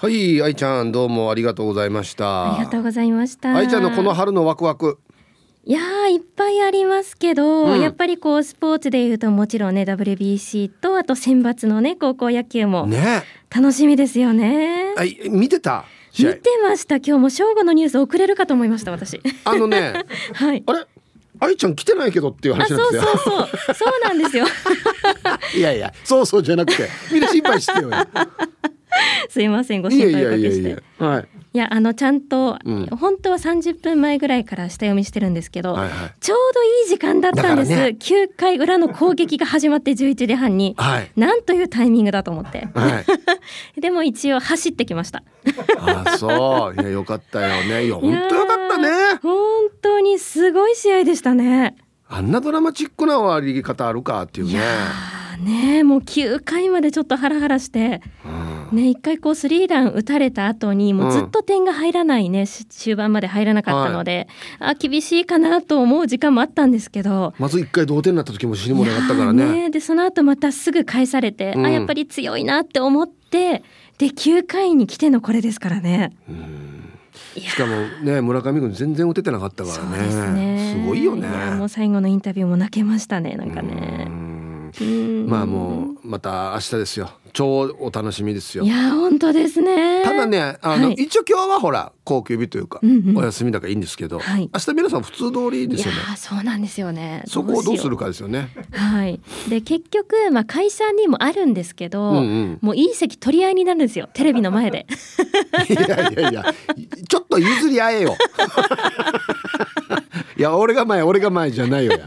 はい愛ちゃんどうもありがとうございました。ありがとうございました。愛ちゃんのこの春のワクワク。いやーいっぱいありますけど、うん。やっぱりこうスポーツでいうともちろんね WBC とあと選抜のね高校野球もね。楽しみですよね。はい見てた？見てました。今日も正午のニュース遅れるかと思いました私。あのね。はい。あれ？愛ちゃん来てないけどっていうあそう話なんですよ。そうそう。そうなんですよ。いやいやそうそうじゃなくてみんな心配してよ すいませんご心配おかけして。やいやあのちゃんと、うん。本当は30分前ぐらいから下読みしてるんですけど、はいはい。ちょうどいい時間だったんです、ね。9回裏の攻撃が始まって11時半に、はい。なんというタイミングだと思って。はい。でも一応走ってきました。あそう。いやよかったよね。いや本当よかったね。本当にすごい試合でしたね。あんなドラマチックな終わり方あるかっていうね。いやーねもう9回までちょっとハラハラして。うんね一回こうスリーラン打たれた後にもうずっと点が入らないね、し終盤まで入らなかったので、あ厳しいかなと思う時間もあったんですけどまず一回同点になった時も死にもなかったからね。ーでその後またすぐ返されて、うん。あやっぱり強いなって思ってで9回に来てのこれですからね。いやしかもね村上君全然打ててなかったからね。ね。すごいよね。やもう最後のインタビューも泣けましたねなんかうね。まあもうまた明日ですよ。超お楽しみですよ。いや本当ですね。ただねあの、はい。一応今日はほら高級日というか、うんうん。お休みだからいいんですけど、はい。明日皆さん普通通りですよね。いやーそうなんですよね。そこをどうするか。かですよね。はい。で結局まあ会社にもあるんですけど、うんうん。もういい席取り合いになるんですよ。テレビの前で。いやいやいやちょっと譲り合えよ。いや俺が前俺が前じゃないよや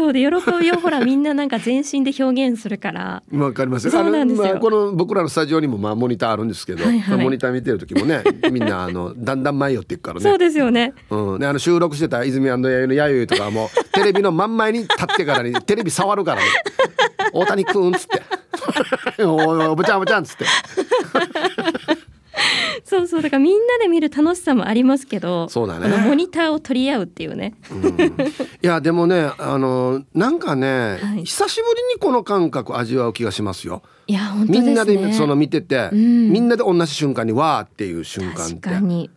そうで喜びをほらみんななんか全身で表現するから。わかります。よそうなんですよ。まあ、この僕らのスタジオにもまあモニターあるんですけど、はいはい。モニター見てる時もね みんなあのだんだん前寄っていくからそうねですよね。うん、であの収録してた泉弥生のやゆいとかも テレビの真ん前に立ってからにテレビ触るからね「大谷くん」っつって「おいおいおぶちゃんおぶちゃん」っつってそうそうだからみんなで見る楽しさもありますけど、そうだねモニターを取り合うっていうね。いやでもねあのなんかね、はい久しぶりにこの感覚味わう気がしますよ。いや本当ですね。みんなでその見てて、うんみんなで同じ瞬間にわーっていう瞬間って確かに。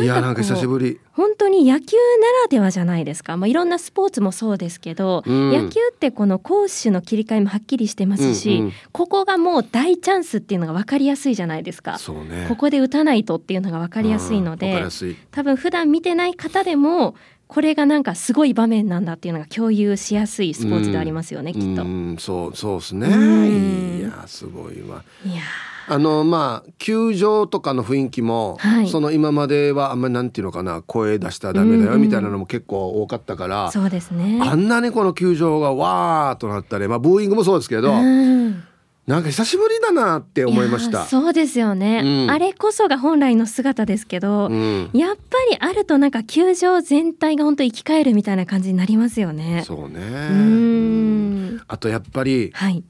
いやなんか久しぶり。本当に野球ならではじゃないですか、まあ、いろんなスポーツもそうですけど、うん。野球ってこの攻守の切り替えもはっきりしてますし、うんうんここがもう大チャンスっていうのが分かりやすいじゃないですか。そうね。ここで打たないとっていうのが分かりやすいのでやすい。多分普段見てない方でもこれがなんかすごい場面なんだっていうのが共有しやすいスポーツでありますよね、きっと。うんそうそうですね。うん。いやすごいわ。いやあのまあ球場とかの雰囲気も、はいその今まではあんまりなんていうのかな声出したらダメだうんうんよみたいなのも結構多かったから、ーそうですね。あんなにこの球場がわーっとなったり、まあ、ブーイングもそうですけど、うんなんか久しぶりだなって思いました。そうですよね、うんあれこそが本来の姿ですけど、うん、やっぱりあるとなんか球場全体が本当生き返るみたいな感じになりますよね。そうねうーんあとやっぱりはい。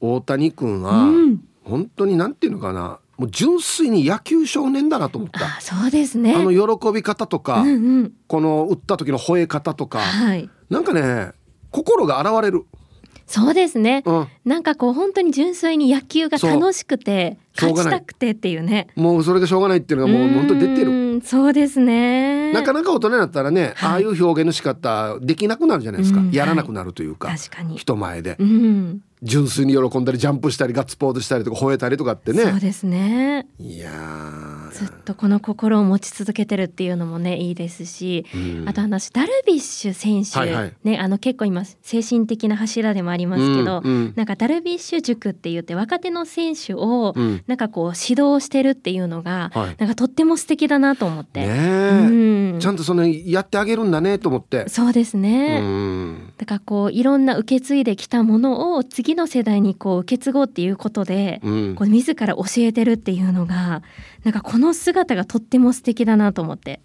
大谷君うはん。本当になんていうのかなもう純粋に野球少年だなと思った。あ、そうですね。あの喜び方とか、うんうん。この打った時の吠え方とか、はい。なんかね心が現れる。そうですね。うん、なんかこう本当に純粋に野球が楽しくて勝ちたくてっていうね。もうそれがしょうがないっていうのがもう本当に出てる。る。そうですね。なかなか大人になったらね、はいああいう表現の仕方できなくなるじゃないですか、うんやらなくなるというか、確かに。人前でうん。純粋に喜んだりジャンプしたりガッツポーズしたりとか吠えたりとかってねそうですね。いやーずっとこの心を持ち続けてるっていうのもねいいですし、うんあと話ダルビッシュ選手、はいはいねあの結構今精神的な柱でもありますけど、うんうんなんかダルビッシュ塾って言って若手の選手をうん。なんかこう指導してるっていうのが、はい。なんかとっても素敵だなと思って。ねうえ、ん。ちゃんとそのやってあげるんだねと思って。そうですね、うん。だからこういろんな受け継いできたものを次の世代にこう受け継ごうっていうことで、うん。こう自ら教えてるっていうのがなんかこの姿がとっても素敵だなと思って。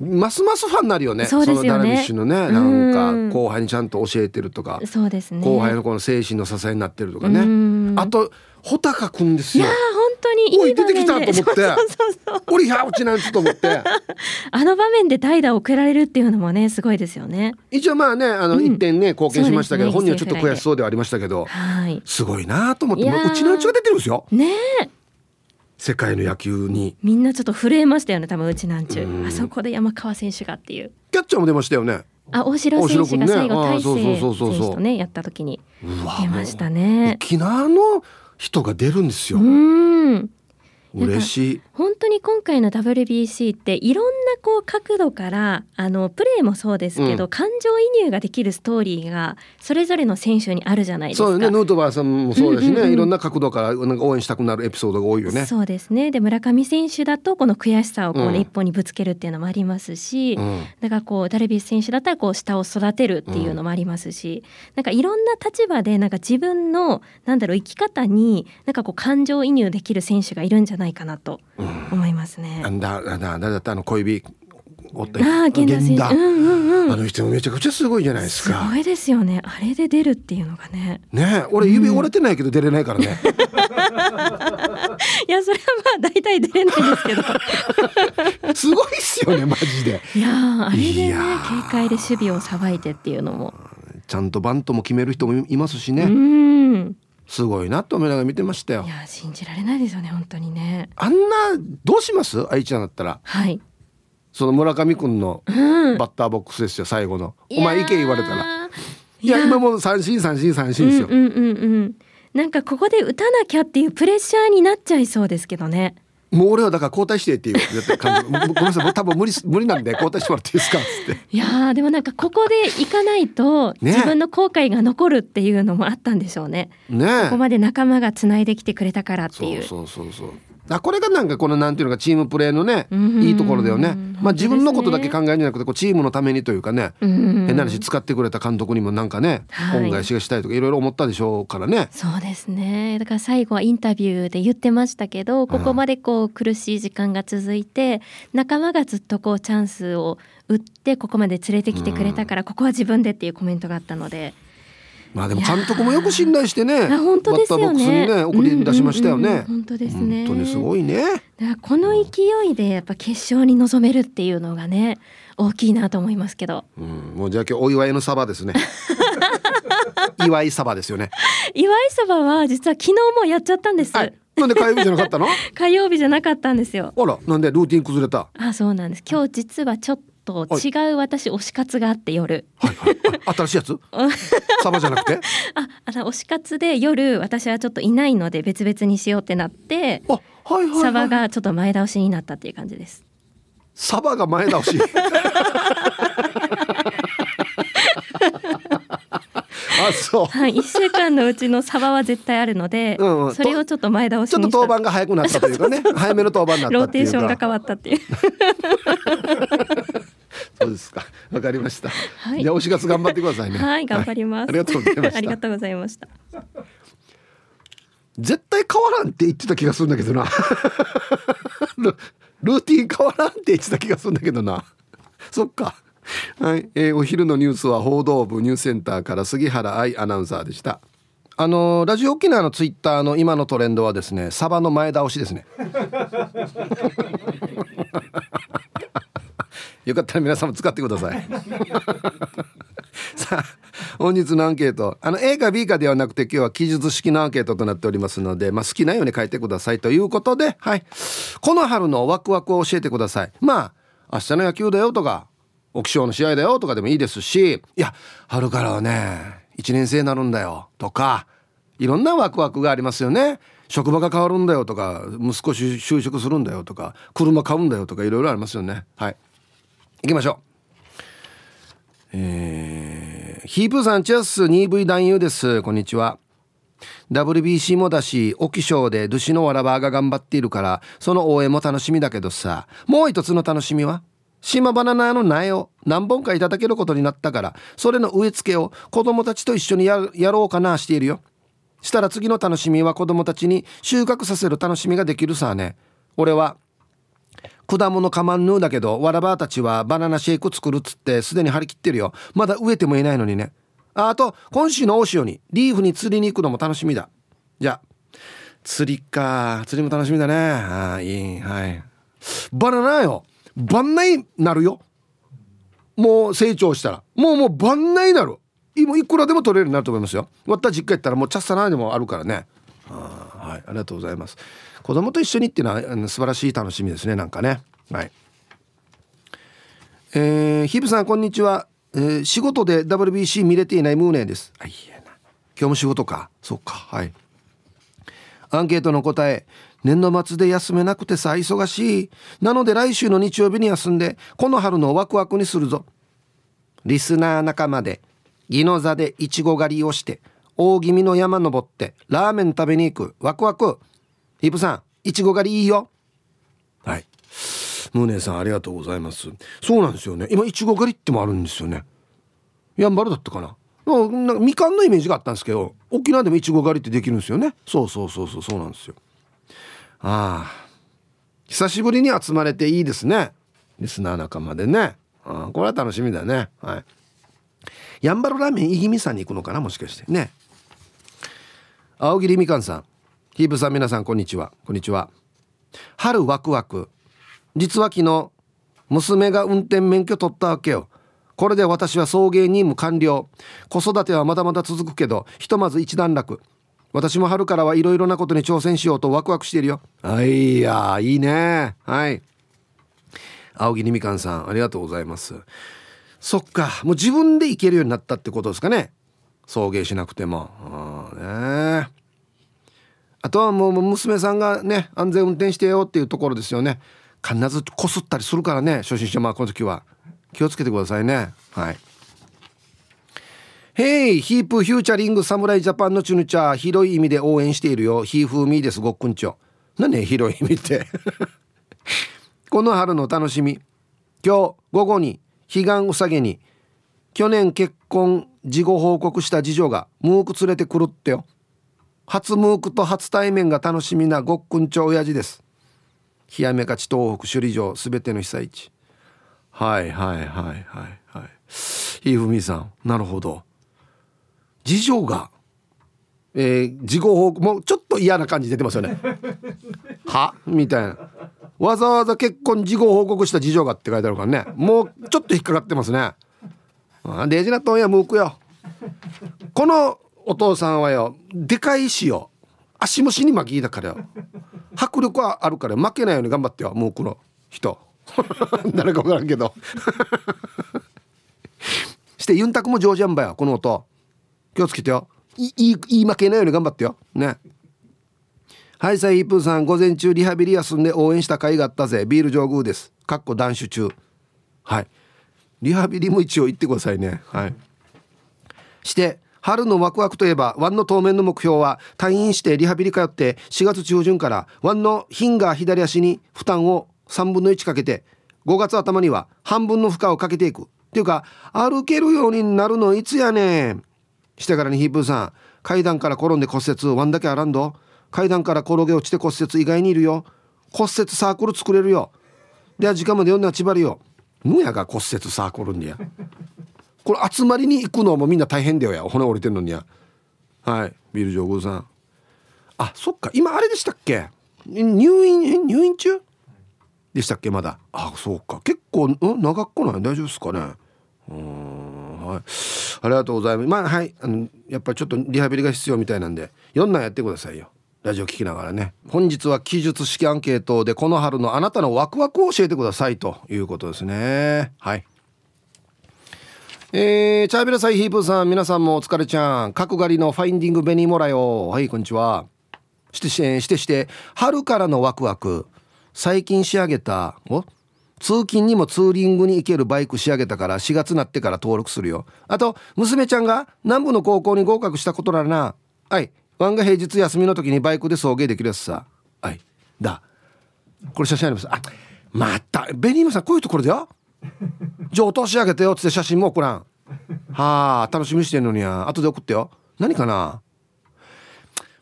ますますファンになるよね。そうですよねのダルビッシュのね、うんなんか後輩にちゃんと教えてるとか、そうですね。後輩のこの精神の支えになってるとかうね。んあと穂高くんですよいやー。本当にいい出てきたと思ってそうそうそう俺やうちなんつと思って。あの場面で代打を送られるっていうのもねすごいですよね。一応まあねあのうん一点ね貢献しましたけど、本人はちょっと悔しそうではありましたけど、はい。すごいなと思ってううちのうちが出てるんですよ。ねえ世界の野球に。みんなちょっと震えましたよね多分うちなんちゅう。あそこで山川選手がっていう。キャッチャーも出ましたよね。あ大城選手が最後大勢選手とねやった時に出ましたね。沖縄の人が出るんですうよん嬉しい。本当に今回の WBC っていろんなこう角度からあのプレーもそうですけど、うん。感情移入ができるストーリーがそれぞれの選手にあるじゃないですか。そうよね。ヌートバーさんもそうだしね、うんうんうんいろんな角度からなんか応援したくなるエピソードが多いよね。そうですね。で村上選手だとこの悔しさをこう、ねうん。一本にぶつけるっていうのもありますし、うん。だからこうダルビッシュ選手だったらこう下を育てるっていうのもありますし、なんかいろんな立場でなんか自分のなんだろう生き方になんかこう感情移入できる選手がいるんじゃないかなと思いますね。あんだだだ誰だったあの小指。おったああ源田うんうんうん、あの人もめちゃくちゃすごいじゃないですすかごいですよね。あれで出るっていうのがね。ね俺指折れてないけど出れないからね、いやそれはまあ大体出れないですけど。すごいっすよねマジで。いやーあれでねいやー。警戒で守備をさばいてっていうのも、ちゃんとバントも決める人もいますしうね、んすごいなと思いながら見てましたよ。いやー信じられないですよね本当にね。あんなどうします？愛ちゃんだったら。はい、その村上君のうん、バッターボックスですよ最後の。お前行け言われたら。いいやや今もう三振三振三振ですよ、うんうんうんうんなんかここで打たなきゃっていうプレッシャーになっちゃいそうですけどねもう俺はだから交代してっていう絶対監督ごめんなさい。僕多分無理無理なんで交代してもらっていいですかっつって。いやーでもなんかここで行かないとね。自分の後悔が残るっていうのもあったんでしょうね。ねえ。ここまで仲間がつないできてくれたからっていう。そうそうそうそうあこれがなんかこのなんていうのかチームプレーのねうん。いいところだよね。まあ自分のことだけ考えるんじゃなくてこうチームのためにというかねうん。変な話使ってくれた監督にもなんかねはい。恩返しがしたいとかいろいろ思ったでしょうからね。そうですね。だから最後はインタビューで言ってましたけどここまでこう苦しい時間が続いて仲間がずっとこうチャンスを打ってここまで連れてきてくれたからここは自分でっていうコメントがあったのでまあでも監督もよく信頼してねあ本当ですよね。バッターボックスにね送り出しましたようんうんうんね。本当ですね。本当にすごいね。この勢いでやっぱ決勝に臨めるっていうのがね大きいなと思いますけど。うん。もうじゃあ今日お祝いのサバですね。祝いサバですよね。岩井そばは実は昨日もやっちゃったんです、はい。なんで火曜日じゃなかったの？火曜日じゃなかったんですよ。あらなんでルーティン崩れた？あそうなんです。今日実はちょっと違う私推し活があって夜。はいはい。あ新しいやつ？サバじゃなくて？ああの推し活で夜私はちょっといないので別々にしようってなってあはいはい、はい、サバがちょっと前倒しになったっていう感じです。サバが前倒し？あそう。はい一週間のうちのサバは絶対あるので、うんうん。それをちょっと前倒しちょっとにした登板が早くなったというかね。早めの登板になローったっていうか。テーションが変わったっていうそうですか。わかりました、はい。じゃあお4月頑張ってくださいね。はい頑張ります、ありがとうございました。ありがとうございました。絶対変わらんって言ってた気がするんだけどな。ル ルーティン変わらんって言ってた気がするんだけどな。そっか。はい、えーお昼のニュースは報道部ニュースセンターから杉原愛アナウンサーでした。あのーラジオ沖縄のツイッターの今のトレンドはですねサバの前倒しですねよかったら皆さんも使ってください。さあ本日のアンケート。あの A か B かではなくて今日は記述式のアンケートとなっておりますので、まあ、好きなように書いてくださいということで、はい、この春のワクワクを教えてください。まあ明日の野球だよとか沖賞の試合だよとかでもいいですしいや春からはね1年生になるんだよとかいろんなワクワクがありますよね。職場が変わるんだよとか息子就職するんだよとか車買うんだよとかいろいろありますよね。はい。行きましょう。えー、ヒープーさんチェス 2V 男優です。こんにちは。WBC もだし沖賞でドゥシのわらばーが頑張っているからその応援も楽しみだけどさもう一つの楽しみは島バナナの苗を何本かいただけることになったからそれの植え付けを子供たちと一緒にややろうかなしているよ。したら次の楽しみは子供たちに収穫させる楽しみができるさね。俺は果物かまんぬーだけどわらばたちはバナナシェイク作るっつってすでに張り切ってるよ。まだ植えてもいないのにね。ああと今週の大潮にリーフに釣りに行くのも楽しみだ。じゃあ釣りか。釣りも楽しみだね。ああいいはい。バナナよ。万内なるよ。もう成長したら。もうもう万内なる。いもういくらでも取れるようになると思いますよ。わった実家行ったらもうチャッサナーでもあるからね。はい。ありがとうございます。子供と一緒にっていうのはあの素晴らしい楽しみですねなんかね。はい。えー、ヒブさんこんにちは、えー、仕事で WBC 見れていないムーネです。あいやな。今日も仕事か。そっか。はい。アンケートの答え。年度末で休めなくてさ忙しい。なので来週の日曜日に休んでこの春のワクワクにするぞ。リスナー仲間で宜野座でいちご狩りをして大気味の山登ってラーメン食べに行く。ワクワク。ヒプさんいちご狩りいいよ。はい。ムーネさんありがとうございます。そうなんですよね。今いちご狩りってもあるんですよね。やんばるだったかな。なんかみかんのイメージがあったんですけど沖縄でもいちご狩りってできるんですよね。そうそうそうそうそうなんですよ。ああ。久しぶりに集まれていいですね。リスナー仲間でね。あこれは楽しみだね。はい。やんばるラーメンいぎみさんに行くのかなもしかして。ね。青桐みかんさん。ヒープさん皆さんこんにちは。こんにちは。春ワクワク。実は昨日娘が運転免許取ったわけよ。これで私は送迎任務完了。子育てはまだまだ続くけどひとまず一段落。私も春からはいろいろなことに挑戦しようとワクワクしているよ。はいやいいね。はい。青木みかんさんありがとうございます。そっか。もう自分で行けるようになったってことですかね。送迎しなくても。あね。あとはもう娘さんがね安全運転してよっていうところですよね。必ずこすったりするからね初心者まあこの時は。気をつけてくださいね。はい。ヘイヒープフューチャリング侍ジャパンのチュヌチャー広い意味で応援しているよ。ヒーフーミーですごっくんちょ。何ね広い意味って。この春の楽しみ。今日午後に彼岸うさぎに去年結婚事後報告した次女がムーク連れてくるってよ。初ムークと初対面が楽しみなごっくんちょ親父です。冷やめ勝ち東北首里城すべての被災地。はいはいはいはいはい。ひふみさんなるほど。次女が、えー、事後報告もうちょっと嫌な感じ出てますよね。は？みたいな。わざわざ結婚事後報告した次女がって書いてあるからね。もうちょっと引っかかってますね。デジナトンやムークよ。このお父さんはよでかい石よ足虫に巻きだからよ。迫力はあるから負けないように頑張ってよムークの人。誰か分からんけど。してユンタクも上手やんばよこの音。気をつけてよ。いい言い負けないように頑張ってよ。ね。はいさいイープさん午前中リハビリ休んで応援した甲斐があったぜ。ビール上宮です。かっこ断酒中。はい。リハビリも一応行ってくださいね。はい。して春のワクワクといえばワンの当面の目標は退院してリハビリ通って4月中旬からワンのヒンガー左足に負担を3分の1かけて5月頭には半分の負荷をかけていく。っていうか歩けるようになるのいつやねん。してからにヒープーさん階段から転んで骨折ワンだけあらんど。階段から転げ落ちて骨折意外にいるよ。骨折サークル作れるよ。では時間まで読んだら縛りよ。むやが骨折サークルにや。これ集まりに行くのもみんな大変だよや。骨折れてんのにや。はい。ビル上宮さん。あそっか。今あれでしたっけ？入院入院中？でしたっけ？まだ。あそうか。結構ん？長くない？大丈夫ですかね？うんはい。ありがとうございます。まあはい。あのやっぱりちょっとリハビリが必要みたいなんで4んやってくださいよ。ラジオ聞きながらね。本日は記述式アンケートでこの春のあなたのワクワクを教えてくださいということですね。はい。えー、チャーベラサイヒープーさん皆さんもお疲れちゃん。角刈りのファインディングベニーモラよはいこんにちは。してしてして春からのワクワク。最近仕上げたお？通勤にもツーリングに行けるバイク仕上げたから4月なってから登録するよ。あと娘ちゃんが南部の高校に合格したことならな。はい。ワンが平日休みの時にバイクで送迎できるやつさ。はい。だ。これ写真あります。あまたベニームさんこういうところだよ。じゃあ落とし上げてよっつって写真も送らん。はあ楽しみしてんのにや。後で送ってよ。何かな？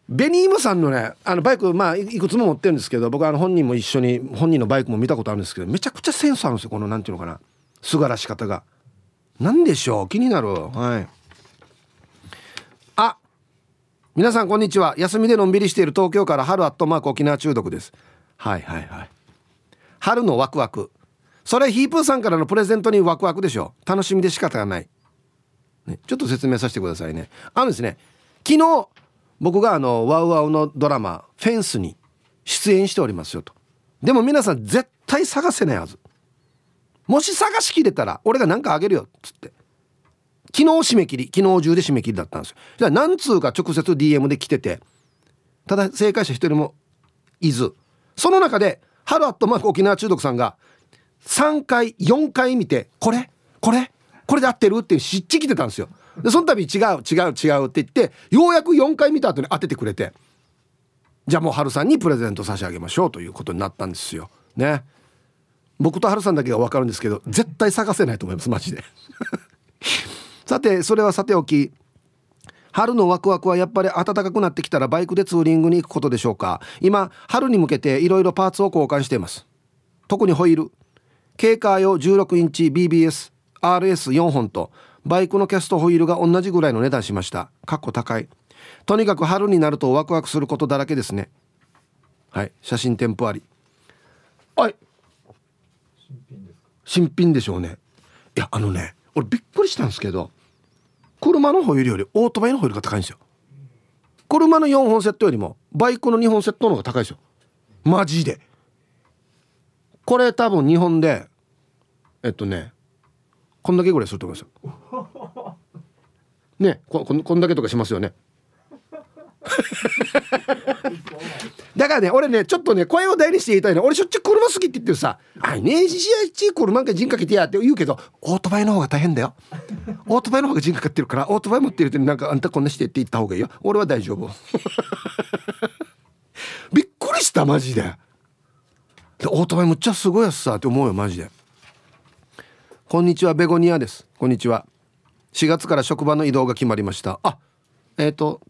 ベニームさんのねあのバイクまあいくつも持ってるんですけど僕あの本人も一緒に本人のバイクも見たことあるんですけどめちゃくちゃセンスあるんですよこのなんていうのかな。すがらし方が。何でしょう？気になるはい。あ皆さんこんにちは。休みでのんびりしている東京から春アットマーク沖縄中毒です。はいはいはい。春のワクワク。それヒープーさんからのプレゼントにワクワクでしょ。楽しみで仕方がない、ね、ちょっと説明させてくださいね。あのですね昨日僕があのワウワウのドラマ「フェンス」に出演しておりますよと。でも皆さん絶対探せないはず。もし探しきれたら俺が何かあげるよっつって。昨日締め切り昨日中で締め切りだったんですよ。じゃあ何通か直接 DM で来ててただ正解者一人もいず。その中でハルアットマーク沖縄中毒さんが3回4回見てこれこれこれで合ってるっていう湿地来てたんですよ。でその度違う違う違うって言ってようやく4回見た後に当ててくれてじゃあもう春さんにプレゼント差し上げましょうということになったんですよ。ね。僕と春さんだけが分かるんですけど絶対探せないと思いますマジで。さてそれはさておき春のワクワクはやっぱり暖かくなってきたらバイクでツーリングに行くことでしょうか。今春に向けていろいろパーツを交換しています。特にホイール。軽カー用16インチ BBS RS4 本とバイクのキャストホイールが同じぐらいの値段しました。かっこ高い。とにかく春になるとワクワクすることだらけですね。はい。写真添付あり。はい新品でしょうね。いやあのね俺びっくりしたんですけど車のホイールよりオートバイのホイールが高いんですよ。車の4本セットよりもバイクの2本セットの方が高いですよ。マジで。これ多分日本でえっとねこんだけぐらいすると思いますよ。ねこここんだけとかしますよね。だからね俺ねちょっとね声を大にして言いたいの。俺しょっちゅう車好きって言ってるさ「あいね試合中車なんか陣かけてや」って言うけどオートバイの方が大変だよ。オートバイの方が陣かかってるからオートバイ持ってる人になんかあんたこんなしてって言った方がいいよ。俺は大丈夫。びっくりしたマジででオートバイむっちゃすごいやつさって思うよマジで。こんにちはベゴニアです。こんにちは。4月から職場の移動が決まりました。あえっ、ー、と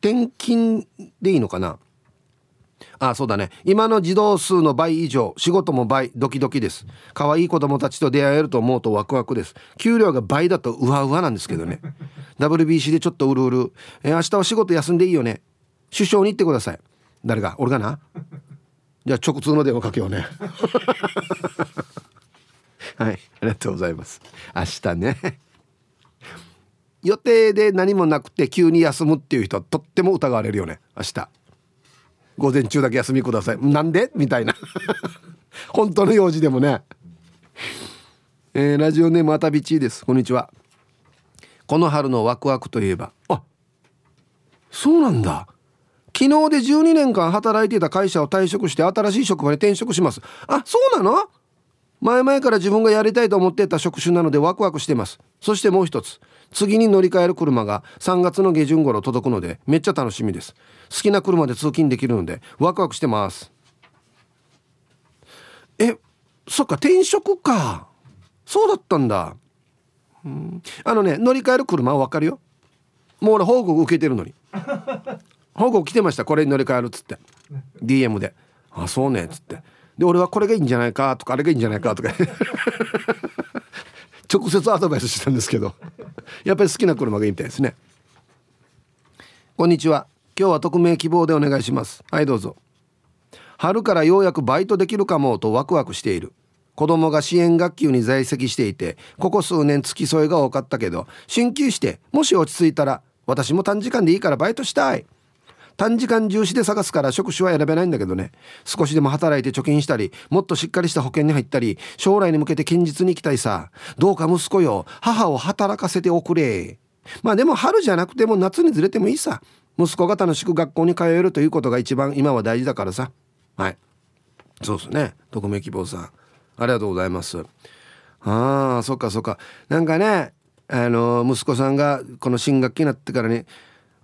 転勤でいいのかな？あそうだね。今の児童数の倍以上仕事も倍ドキドキです。可愛い子供たちと出会えると思うとワクワクです。給料が倍だとうわうわなんですけどね。WBC でちょっとうるうる、えー、明日は仕事休んでいいよね。首相に行ってください。誰が？俺がな。じゃあ直通の電話かけようね。はいありがとうございます。明日ね。予定で何もなくて急に休むっていう人はとっても疑われるよね。明日。午前中だけ休みください。なんで？みたいな。本当の用事でもね。えー、ラジオネームあたびちです。こんにちは。この春のワクワクといえば。あそうなんだ。昨日で12年間働いていた会社を退職して新しい職場に転職します。あそうなの？前々から自分がやりたいと思っていた職種なのでワクワクしてます。そしてもう一つ。次に乗り換える車が3月の下旬頃届くのでめっちゃ楽しみです。好きな車で通勤できるのでワクワクしてます。えそっか転職か。そうだったんだ。うん。あのね乗り換える車は分かるよ。もう俺報告受けてるのに。報告来てました。これに乗り換えるっつって。DM で「あそうね」っつって。で俺はこれがいいんじゃないかとかあれがいいんじゃないかとか。直接アドバイスしたんですけど。やっぱり好きな車がいいみたいですねこんにちは。今日は匿名希望でお願いします。はいどうぞ春からようやくバイトできるかもとワクワクしている。子供が支援学級に在籍していてここ数年付き添いが多かったけど進級してもし落ち着いたら私も短時間でいいからバイトしたい。短時間重視で探すから職種は選べないんだけどね。少しでも働いて貯金したりもっとしっかりした保険に入ったり将来に向けて堅実に行きたいさ。どうか息子よ母を働かせておくれ。まあでも春じゃなくても夏にずれてもいいさ。息子が楽しく学校に通えるということが一番今は大事だからさ。はい。そうですね。匿名希望さん。ありがとうございます。あーそっかそっか。なんかねあの息子さんがこの新学期になってからね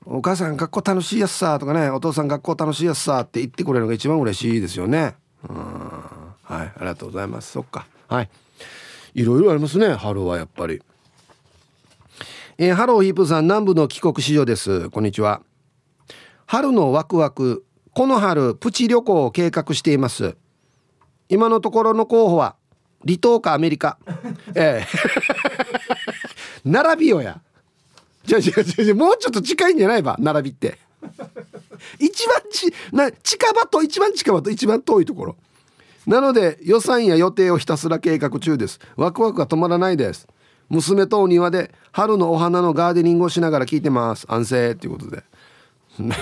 お母さん学校楽しいやつさとかねお父さん学校楽しいやつさって言ってくれるのが一番嬉しいですよね。うん。はいありがとうございます。そっか。はい。いろいろありますね春はやっぱり。えー、ハローヒープさん南部の帰国子女です。こんにちは。春のワクワクこの春プチ旅行を計画しています。今のところの候補は離島かアメリカ。ええ。並びよや。違う違う違うもうちょっと近いんじゃないば並びって。一番ちな近場と一番近場と一番遠いところ。なので予算や予定をひたすら計画中です。ワクワクが止まらないです。娘とお庭で春のお花のガーデニングをしながら聞いてます。安静ということで。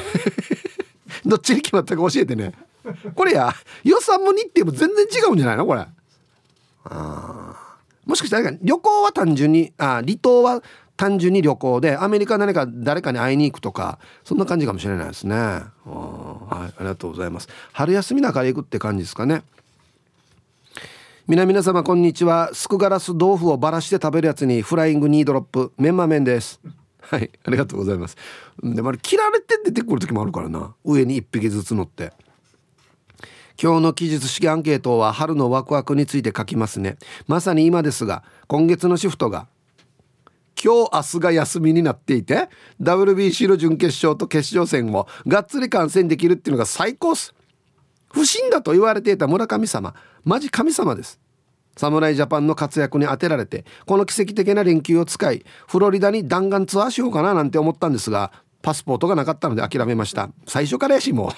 どっちに決まったか教えてね。これや。予算も日程も全然違うんじゃないのこれ。あもしかしたら旅行は単純にあ離島は単純に旅行でアメリカ何か誰かに会いに行くとかそんな感じかもしれないですね。はいありがとうございます。春休みだから行くって感じですかね。皆皆様こんにちは。スクガラス豆腐をばらして食べるやつにフライングニードロップメンマ麺です。はいありがとうございます。でもあれ切られて出てくる時もあるからな。上に1匹ずつ乗って。今日の記述式アンケートは春のワクワクについて書きますね。まさに今ですが今月のシフトが今日明日が休みになっていて WBC の準決勝と決勝戦をがっつり観戦できるっていうのが最高っす。不審だと言われていた村神様マジ神様です。侍ジャパンの活躍に当てられてこの奇跡的な連休を使いフロリダに弾丸ツアーしようかななんて思ったんですがパスポートがなかったので諦めました。最初からやしもう。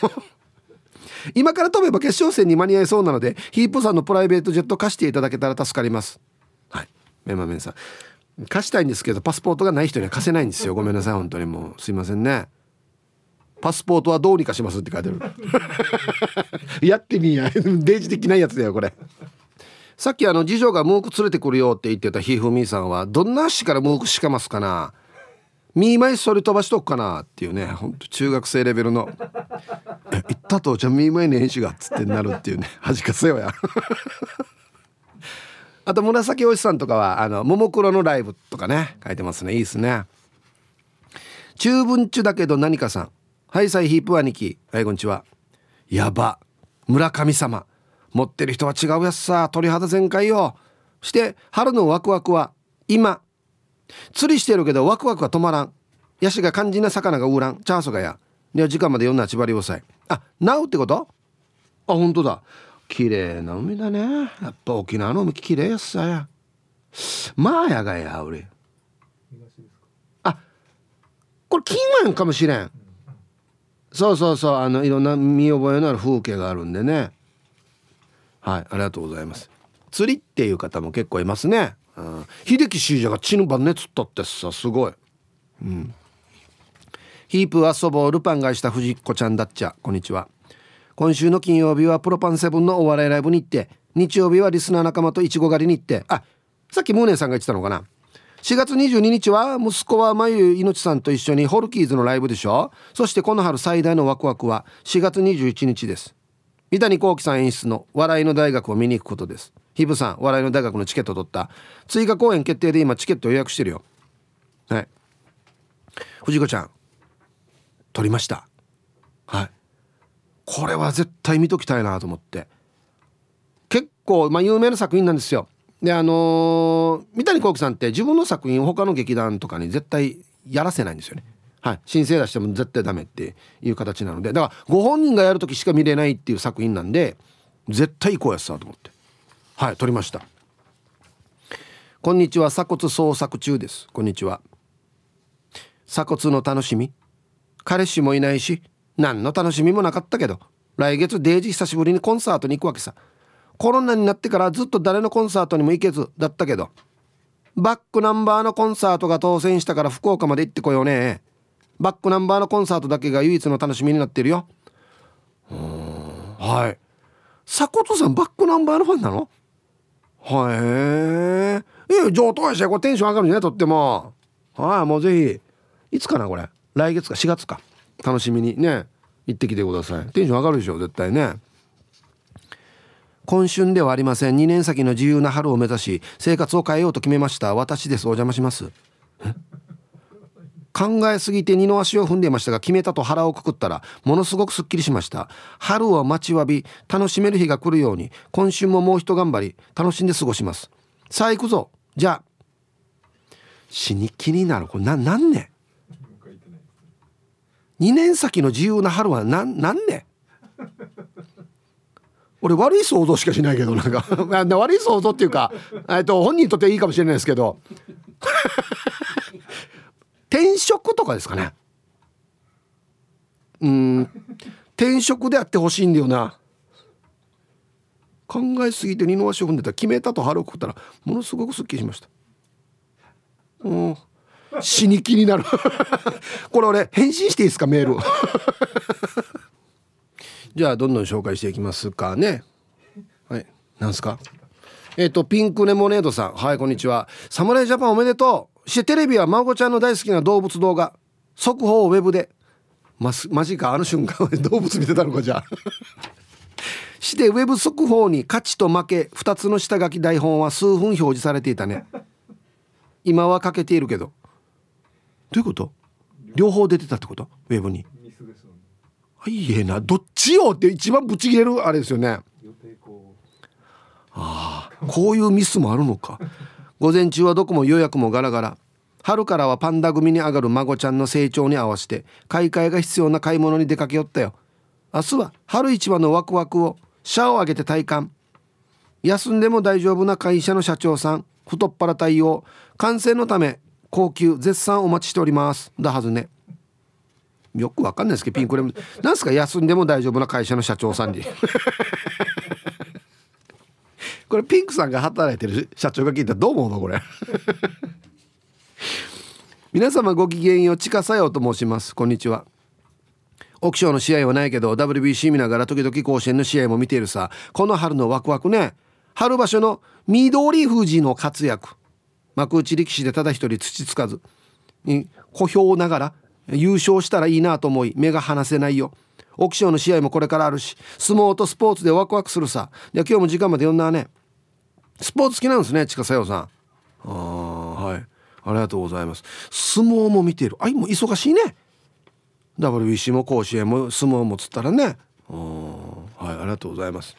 今から飛べば決勝戦に間に合いそうなのでヒープさんのプライベートジェット貸していただけたら助かります。はい。メンマメンさん。貸したいんですけどパスポートがない人には貸せないんですよ。ごめんなさい本当にもう。すいませんね。パスポートはどうにかしますって書いてる。やってみや。デジ的なやつだよこれ。さっきあの次女がムーク連れてくるよって言ってたひふみさんはどんな足からムークしかますかな。ミーマイそれ飛ばしとくかな。っていうね。ほんと中学生レベルの「行ったと？じゃあミーマイ年始が」っつってなるっていうね。恥かせよや。あと紫おじさんとかはあのももクロのライブとかね書いてますね。いいですね。中文中だけど何かさん。はいサイヒープ兄貴。はいこんにちは。やば。村神様。持ってる人は違うやつさ。鳥肌全開よ。して春のワクワクは今。釣りしてるけどワクワクは止まらん。ヤシが肝心な魚がうらん。チャーソがや。では時間まで読んだ千葉りをさい。あなうってこと？あ本当だ。綺麗な海だね。やっぱ沖縄の海綺麗やっさや。まあやがや俺。あこれ金湾かもしれん。そうそうそう。あのいろんな見覚えのある風景があるんでね。はいありがとうございます。釣りっていう方も結構いますね。うん、秀樹シージャが血の晩ね釣ったってさすごい、うん、ヒープ遊ぼうルパンがした藤子ちゃんだっちゃ。こんにちは。今週の金曜日はプロパンセブンのお笑いライブに行って日曜日はリスナー仲間といちご狩りに行って。あさっきムーネさんが言ってたのかな。4月22日は息子はまゆいのちさんと一緒にホルキーズのライブでしょ。そしてこの春最大のワクワクは4月21日です。三谷幸喜さん演出の笑いの大学を見に行くことです。ヒブさん笑いの大学のチケット取った。追加公演決定で今チケット予約してるよ。はい。藤子ちゃん取りました。はい。これは絶対見ときたいなと思って。結構まあ有名な作品なんですよ。であのー、三谷幸喜さんって自分の作品を他の劇団とかに絶対やらせないんですよね。はい。申請出しても絶対ダメっていう形なので。だからご本人がやる時しか見れないっていう作品なんで絶対行こうやつさと思って。はい。取りました。こんにちは。鎖骨捜索中です。こんにちは。鎖骨の楽しみ。彼氏もいないし何の楽しみもなかったけど来月デイジ久しぶりにコンサートに行くわけさ。コロナになってからずっと誰のコンサートにも行けずだったけどバックナンバーのコンサートが当選したから福岡まで行ってこようね。バックナンバーのコンサートだけが唯一の楽しみになってるよ。はい。鎖骨さんバックナンバーのファンなの？はい。え上等やしこれテンション上がるんじゃないとっても。はいもうぜひ。いつかなこれ。来月か4月か。楽しみにね行ってきてください。テンション上がるでしょ絶対ね。今春ではありません。2年先の自由な春を目指し生活を変えようと決めました。私です。お邪魔します。考えすぎて二の足を踏んでいましたが決めたと腹をくくったらものすごくすっきりしました。春を待ちわび楽しめる日が来るように今週ももう一頑張り楽しんで過ごします。さあ行くぞ。じゃあ。死に気になる。これな何年2年先の自由な春は何何年俺悪い想像しかしないけどなんか。悪い想像っていうかえっと本人にとってはいいかもしれないですけど。転職とかですかね。うん。転職であってほしいんだよな。考えすぎて二の足を踏んでた。決めたと腹をくったらものすごくすっきりしました。うん。死に気になる。これ俺返信していいですかメール じゃあどんどん紹介していきますかね。はい。なんすか？えっ、ー、とピンクレモネードさん。はいこんにちは。侍ジャパンおめでとう。してテレビは孫ちゃんの大好きな動物動画。速報をウェブで。まマジかあの瞬間 動物見てたのかじゃあ。してウェブ速報に勝ちと負け。2つの下書き台本は数分表示されていたね。今は欠けているけどどういうこと？両方出てたってこと？ウェブに。あいえなどっちよって一番ブチ切れるあれですよね。ああこういうミスもあるのか。午前中はどこも予約もガラガラ。春からはパンダ組に上がる孫ちゃんの成長に合わせて買い替えが必要な買い物に出かけよったよ。明日は春市場のワクワクをシャを上げて体感。休んでも大丈夫な会社の社長さん。太っ腹対応。完成のため高級絶賛お待ちしております。だはずね。よくわかんないですけどピンクレムなんすか休んでも大丈夫な会社の社長さんに。これピンクさんが働いてる社長が聞いたらどう思うのこれ。皆様ごきげんようちかさようと申します。こんにちは。オキションの試合はないけど WBC 見ながら時々甲子園の試合も見ているさ。この春のワクワクね。春場所の緑富士の活躍。幕内力士でただ一人土つかず。に小兵ながら優勝したらいいなと思い目が離せないよ。オキションの試合もこれからあるし相撲とスポーツでワクワクするさ。いや今日も時間まで読んだね。スポーツ好きなんですね近さよさん。ああはい。ありがとうございます。相撲も見てる。あいも忙しいね。WBC も甲子園も相撲もつったらね。はいありがとうございます。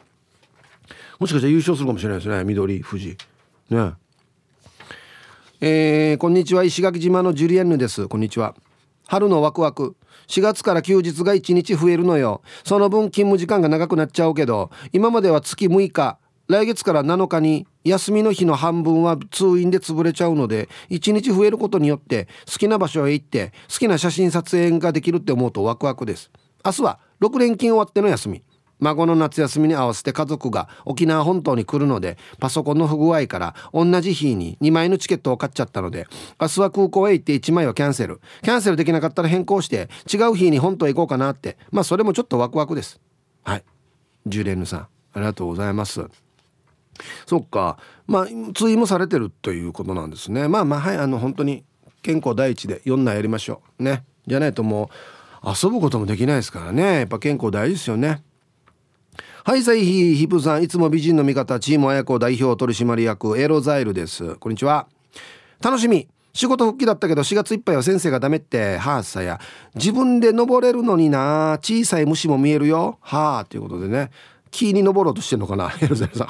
もしかしたら優勝するかもしれないですね。緑富士。ね。えー、こんにちは。石垣島のジュリエンヌです。こんにちは。春のワクワク。4月から休日が1日増えるのよ。その分勤務時間が長くなっちゃうけど今までは月6日。来月から7日に休みの日の半分は通院で潰れちゃうので1日増えることによって好きな場所へ行って好きな写真撮影ができるって思うとワクワクです。明日は6連勤終わっての休み。孫の夏休みに合わせて家族が沖縄本島に来るのでパソコンの不具合から同じ日に2枚のチケットを買っちゃったので明日は空港へ行って1枚はキャンセル。キャンセルできなかったら変更して違う日に本島へ行こうかなって。まあそれもちょっとワクワクです。はい。ジュレーヌさんありがとうございます。そっか。まあ通院もされてるということなんですね。まあまあはいあの本当に健康第一で4内やりましょう。ね。じゃないともう遊ぶこともできないですからね。やっぱ健康大事ですよね。はいさいひヒプさんいつも美人の味方チーム綾子代表取締役エロザイルです。こんにちは。楽しみ。仕事復帰だったけど4月いっぱいは先生がダメってはあさや。自分で登れるのにな。小さい虫も見えるよ。はあということでね。木に登ろうとしてんのかなエロザイルさん。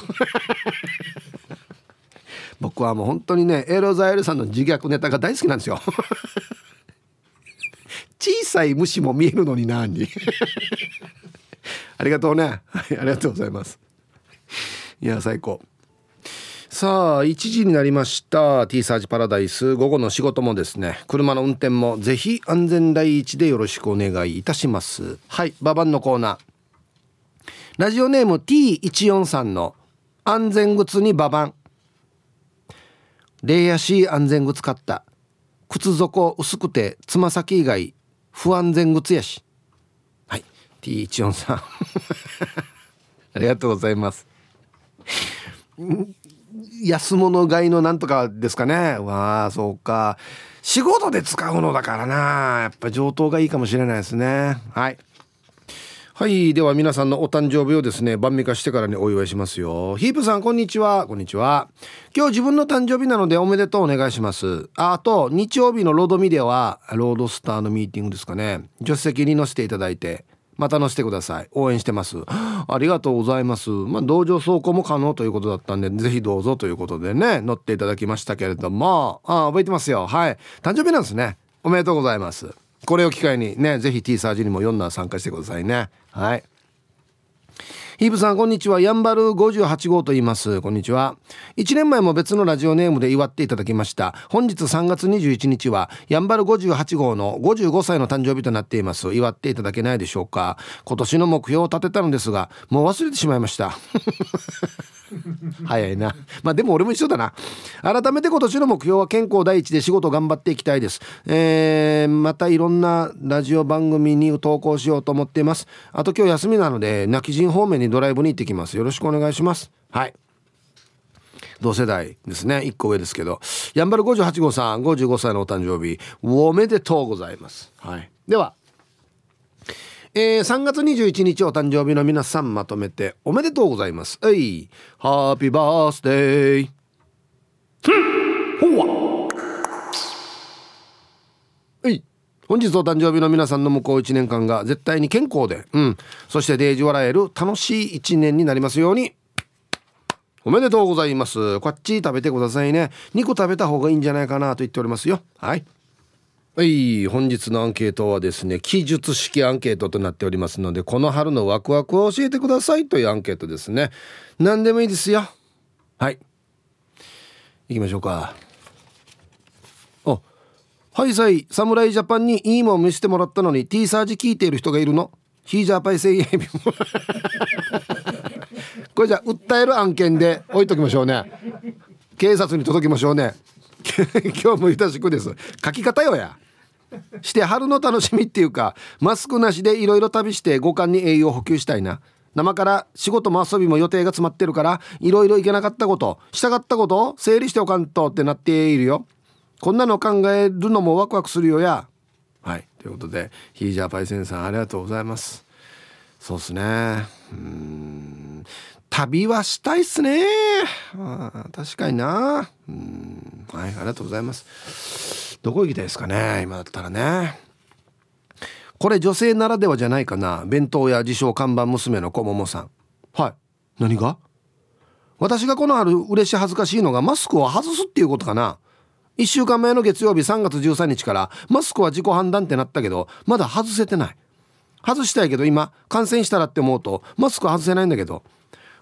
僕はもう本当にねエロザイルさんの自虐ネタが大好きなんですよ。小さい虫も見えるのに何 ありがとうね。はいありがとうございます。いや最高。さあ1時になりました。T サージパラダイス。午後の仕事もですね。車の運転もぜひ安全第一でよろしくお願いいたします。はいババンのコーナー。ラジオネーム T143 の安全靴にババン。レイヤシー安全靴買った。靴底薄くてつま先以外不安全靴やし。T143 ありがとうございます。安物買いのなんとかですかね。わあそうか。仕事で使うのだからな。やっぱ上等がいいかもしれないですね。はい。はいでは皆さんのお誕生日をですね晩味化してからにお祝いしますよ。ヒープさんこんにちは。こんにちは。今日自分の誕生日なのでおめでとうお願いします。あと日曜日のロードミではロードスターのミーティングですかね。助手席に乗せていただいて。また乗せてください。応援してます。ありがとうございます。まあ同乗走行も可能ということだったんでぜひどうぞということでね乗っていただきましたけれども。あ覚えてますよ。はい。誕生日なんですね。おめでとうございます。これを機会にねぜひ T サージにも4段参加してくださいね。はい。ヒープさんこんにちは。ヤンバル58号と言います。こんにちは。1年前も別のラジオネームで祝っていただきました。本日3月21日はヤンバル58号の55歳の誕生日となっています。祝っていただけないでしょうか。今年の目標を立てたのですがもう忘れてしまいました。早いな。まあでも俺も一緒だな。改めて今年の目標は健康第一で仕事頑張っていきたいです。えー、またいろんなラジオ番組に投稿しようと思っています。あと今日休みなので泣き人方面にドライブに行ってきます。よろしくお願いします。はい。同世代ですね。1個上ですけど。やんばる58号さん55歳のお誕生日おめでとうございます。はい。では。えー、3月21日お誕生日の皆さんまとめておめでとうございます。はい。ハッピーバースデー。ほわ。はい。本日お誕生日の皆さんの向こう1年間が絶対に健康で、うん。そしてデージ笑える楽しい1年になりますように。おめでとうございます。こっち食べてくださいね。2個食べた方がいいんじゃないかなと言っておりますよ。はい。はい本日のアンケートはですね記述式アンケートとなっておりますのでこの春のワクワクを教えてくださいというアンケートですね。何でもいいですよ。はい。行きましょうか。おはいさい侍ジャパンにいいもん見せてもらったのに T サージ聞いている人がいるの？ヒージャーパイセイエビ これじゃ訴える案件で置いときましょうね。警察に届きましょうね。今日もゆしくです。書き方よや。して春の楽しみっていうかマスクなしでいろいろ旅して五感に栄養補給したいな。生から仕事も遊びも予定が詰まってるからいろいろいけなかったことしたかったこと整理しておかんとってなっているよ。こんなの考えるのもワクワクするよや。はい。ということでヒージャーパイセンさんありがとうございます。そうっすね。うん。旅はしたいっすね。あ確かにな。うん。はいありがとうございます。どこ行きたいですかね今だったらね。これ女性ならではじゃないかな。弁当や自称看板娘の小桃さん。はい。何が？私がこのある嬉し恥ずかしいのがマスクを外すっていうことかな。1週間前の月曜日3月13日からマスクは自己判断ってなったけどまだ外せてない。外したいけど今感染したらって思うとマスク外せないんだけど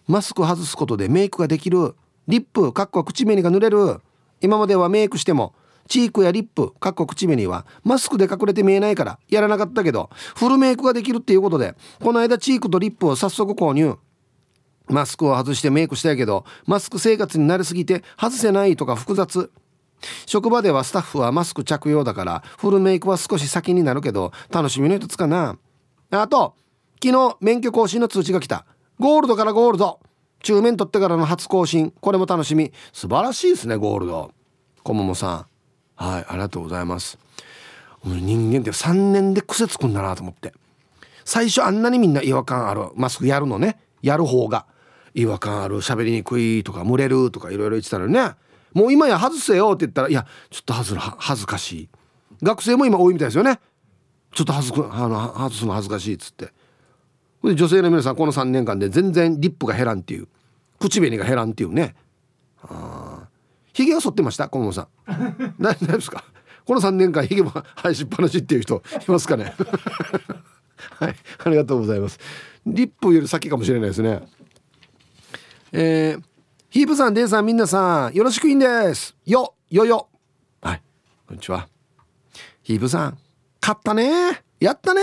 マスク外すことでメイクができる。リップかっこは口紅が塗れる。今まではメイクしてもチークやリップかっこ口紅はマスクで隠れて見えないからやらなかったけどフルメイクができるっていうことでこの間チークとリップを早速購入。マスクを外してメイクしたいけどマスク生活に慣れすぎて外せないとか複雑。職場ではスタッフはマスク着用だからフルメイクは少し先になるけど楽しみの一つかな。あと昨日免許更新の通知が来た。ゴールドからゴールド。中面取ってからの初更新。これも楽しみ。素晴らしいですねゴールド。小桃さん。はいありがとうございます。人間って3年で癖つくんだなと思って。最初あんなにみんな違和感ある。マスクやるのね。やる方が。違和感ある。喋りにくいとか蒸れるとかいろいろ言ってたのにね。もう今や外せよって言ったらいやちょっと外すの恥ずかしい。学生も今多いみたいですよね。ちょっと外すあの外すの恥ずかしいっつって。で女性の皆さんこの3年間で全然リップが減らんっていう。口紅が減らんっていうね。ああひげは剃ってました？小野さん。大丈夫ですか？この3年間ひげも生やしっぱなしっていう人いますかね？はいありがとうございます。リップより先かもしれないですね。えー、ヒープさんデイさんみんなさんよろしくいんです。よよよ。はいこんにちは。ヒープさん勝ったね。やったね。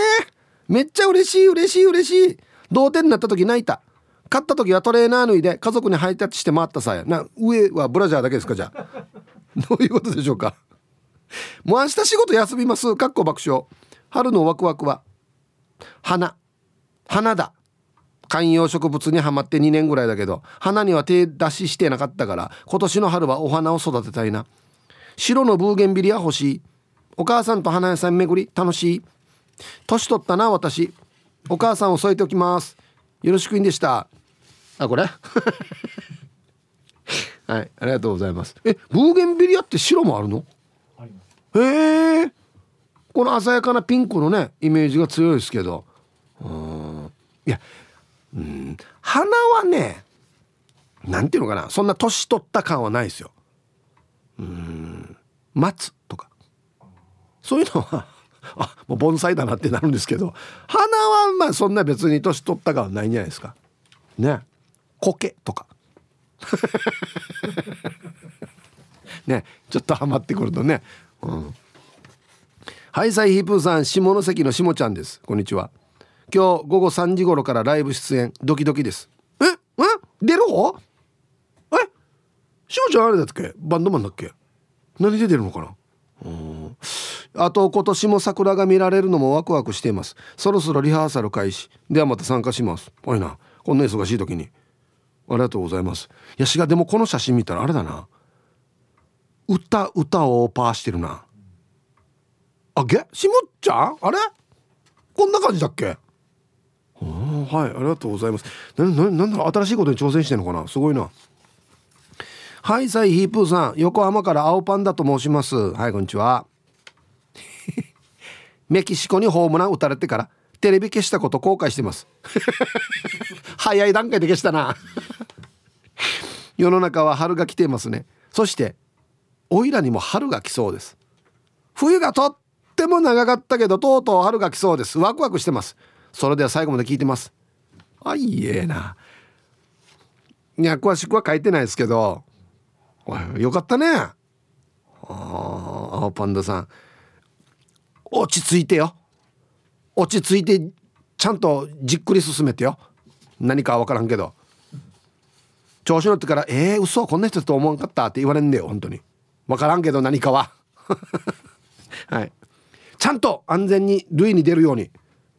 めっちゃ嬉しい嬉しい嬉しい。同点になった時泣いた。勝った時はトレーナー脱いで家族に配達して回ったさや。な上はブラジャーだけですかじゃあ。どういうことでしょうか。もう明日仕事休みます。かっこ爆笑。春のワクワクは花。花だ。観葉植物にはまって2年ぐらいだけど花には手出ししてなかったから今年の春はお花を育てたいな。白のブーゲンビリア欲しい。お母さんと花屋さん巡り楽しい。年取ったな私。お母さんを添えておきます。よろしくいんでした。あこれ？はい。ありがとうございます。えブーゲンビリアって白もあるの？へえ。この鮮やかなピンクのねイメージが強いですけど。うん。いやうん。花はねなんていうのかな。そんな年取った感はないですよ。うん。松とか。そういうのはあもう盆栽だなってなるんですけど。花はまあそんな別に年取った感はないんじゃないですか。ね苔とか。ねちょっとハマってくるとね。うん。はいサイヒープーさん下関のしもちゃんです。こんにちは。今日午後3時頃からライブ出演。ドキドキです。ええ出る方？しもちゃんあれだっけ？バンドマンだっけ？何出てるのかな？うん。あと今年も桜が見られるのもワクワクしています。そろそろリハーサル開始。ではまた参加します。おいな。こんな忙しい時に。ありがとうございます。いやしがでもこの写真見たらあれだな。歌歌をパーしてるな。あげしもっちゃん？あれ？こんな感じだっけ？はいありがとうございます。なななんだろう新しいことに挑戦してんのかな？すごいな。はいさいヒープーさん。横浜から青パンダと申します。はいこんにちは。メキシコにホームラン打たれてからテレビ消したこと後悔してます。早い段階で消したな。世の中は春が来ていますね。そしておいらにも春が来そうです。冬がとっても長かったけどとうとう春が来そうです。ワクワクしてます。それでは最後まで聞いてます。あいいえな。いや詳しくは書いてないですけど。よかったね。あ青パンダさん。落ち着いてよ。落ち着いてちゃんとじっくり進めてよ。何かは分からんけど。調子乗ってから「えー、嘘こんな人と思わんかった」って言われんだよ本当に。分からんけど何かは。はい。ちゃんと安全に塁に出るように。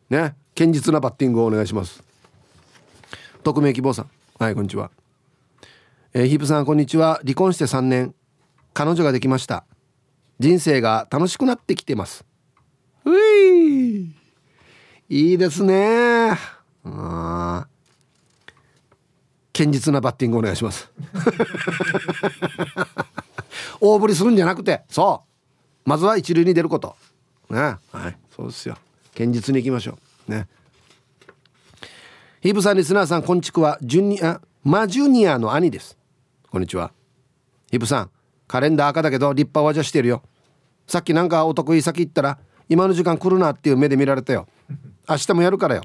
ね。堅実なバッティングをお願いします。匿名希望さん。はいこんにちは。えー、ヒープさんこんにちは。離婚して3年。彼女ができました。人生が楽しくなってきてます。うい。いいですね。あ堅実なバッティングお願いします。大振りするんじゃなくてそう。まずは一塁に出ること。ね。はい。そうですよ。堅実にいきましょう。ね。ヒープさんリスナーさんこんちくは。ジュニアマジュニアの兄です。こんにちは。ヒープさんカレンダー赤だけど立派はじゃしてるよ。さっきなんかお得意先行ったら今の時間来るなっていう目で見られたよ。明日もやるからよ。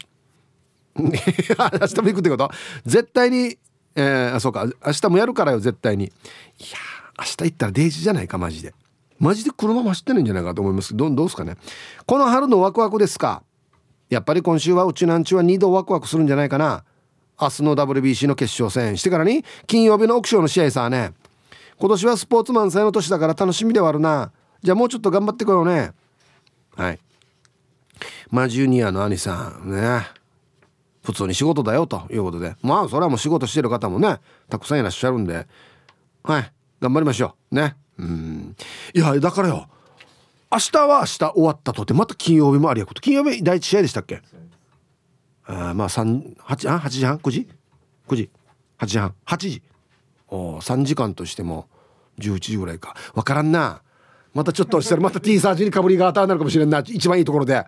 明日も行くってこと？絶対にえー、そうか。明日もやるからよ絶対に。いや明日行ったらデイジじゃないかマジで。マジで車も走ってないんじゃないかと思います。どどうですかね。この春のワクワクですか。やっぱり今週はうちなんちは2度ワクワクするんじゃないかな。明日の WBC の決勝戦。してからに金曜日のオークションの試合さね。今年はスポーツマン祭の年だから楽しみではあるな。じゃあもうちょっと頑張ってこようね。はい。まあジュニアの兄さんね。普通に仕事だよということで。まあそれはもう仕事してる方もねたくさんいらっしゃるんで。はい。頑張りましょう。ね。うん。いやだからよ。明日は明日終わったとてまた金曜日もありやこと。金曜日第一試合でしたっけ？あまあ3 8あ8時半？9時？9時？8時半？8時。お3時間としても11時ぐらいか。分からんな。またちょっとしたらまた T サージにかぶりが当たるかもしれんな。一番いいところで。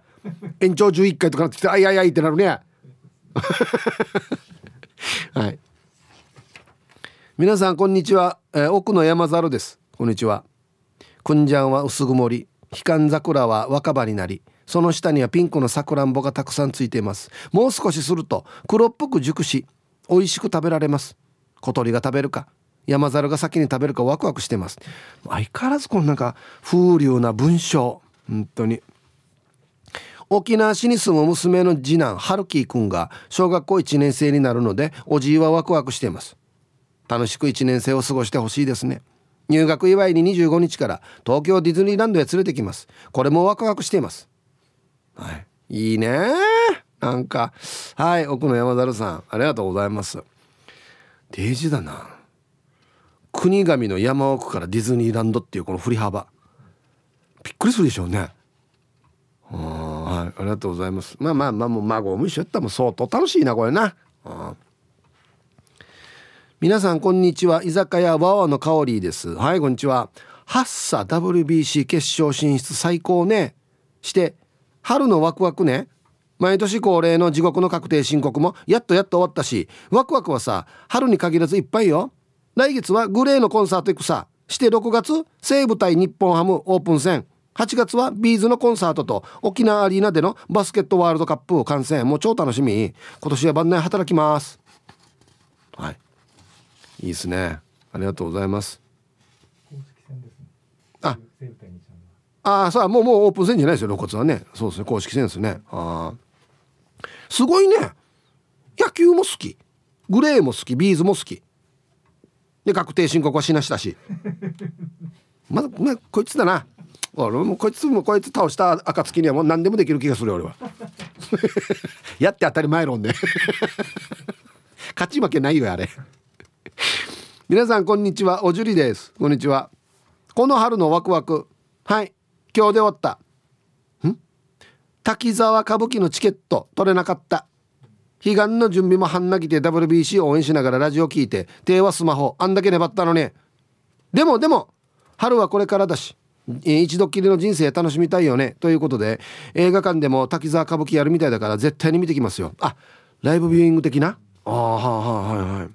延長11回とかなってきてあいあいあいってなるね。はい。皆さんこんにちは、えー、奥の山猿です。こんにちは。くんじゃんは薄曇り。悲観桜は若葉になりその下にはピンクのさくらんぼがたくさんついています。もう少しすると黒っぽく熟し美味しく食べられます。小鳥が食べるか山猿が先に食べるかワクワクしてます。相変わらずこのなんか風流な文章。本当に。沖縄市に住む娘の次男ハルキーくんが小学校1年生になるのでおじいはワクワクしています。楽しく1年生を過ごしてほしいですね。入学祝いに25日から東京ディズニーランドへ連れてきます。これもワクワクしています。はい。いいね。なんか。はい奥の山猿さんありがとうございます。デージだな。国神の山奥からディズニーランドっていうこの振り幅。びっくりするでしょうね。ありがとうございます。まあまあまあもう孫も一緒やったらも相当楽しいなこれな。皆さんこんにちは居酒屋ワワの香りです。はいこんにちは。ハッサ WBC 決勝進出最高ね。して春のワクワクね。毎年恒例の地獄の確定申告もやっとやっと終わったしワクワクはさ春に限らずいっぱいよ来月はグレーのコンサート行くさして6月西武対日本ハムオープン戦8月はビーズのコンサートと沖縄アリーナでのバスケットワールドカップを観戦。もう超楽しみ。今年は晩年働きます。はい。いいですね。ありがとうございます。あ。あそうもうもうオープン戦じゃないですよ露骨はね。そうですね。公式戦ですね。あすごいね。野球も好き。グレーも好き。ビーズも好き。で確定申告はしなしたし。まだ、まあ、こいつだな俺もこいつもこいつ倒した暁にはもう何でもできる気がする俺は。やって当たり前論で。勝ち負けないよあれ。皆さんこんにちは。おじゅりです。こんにちは。この春のワクワク。はい。今日で終わった。ん？滝沢歌舞伎のチケット取れなかった。悲願の準備も半泣きで WBC 応援しながらラジオ聞いて手はスマホあんだけ粘ったのねでもでも春はこれからだし。一度きりの人生楽しみたいよね。ということで映画館でも滝沢歌舞伎やるみたいだから絶対に見てきますよ。あライブビューイング的な？ああはいはいはい。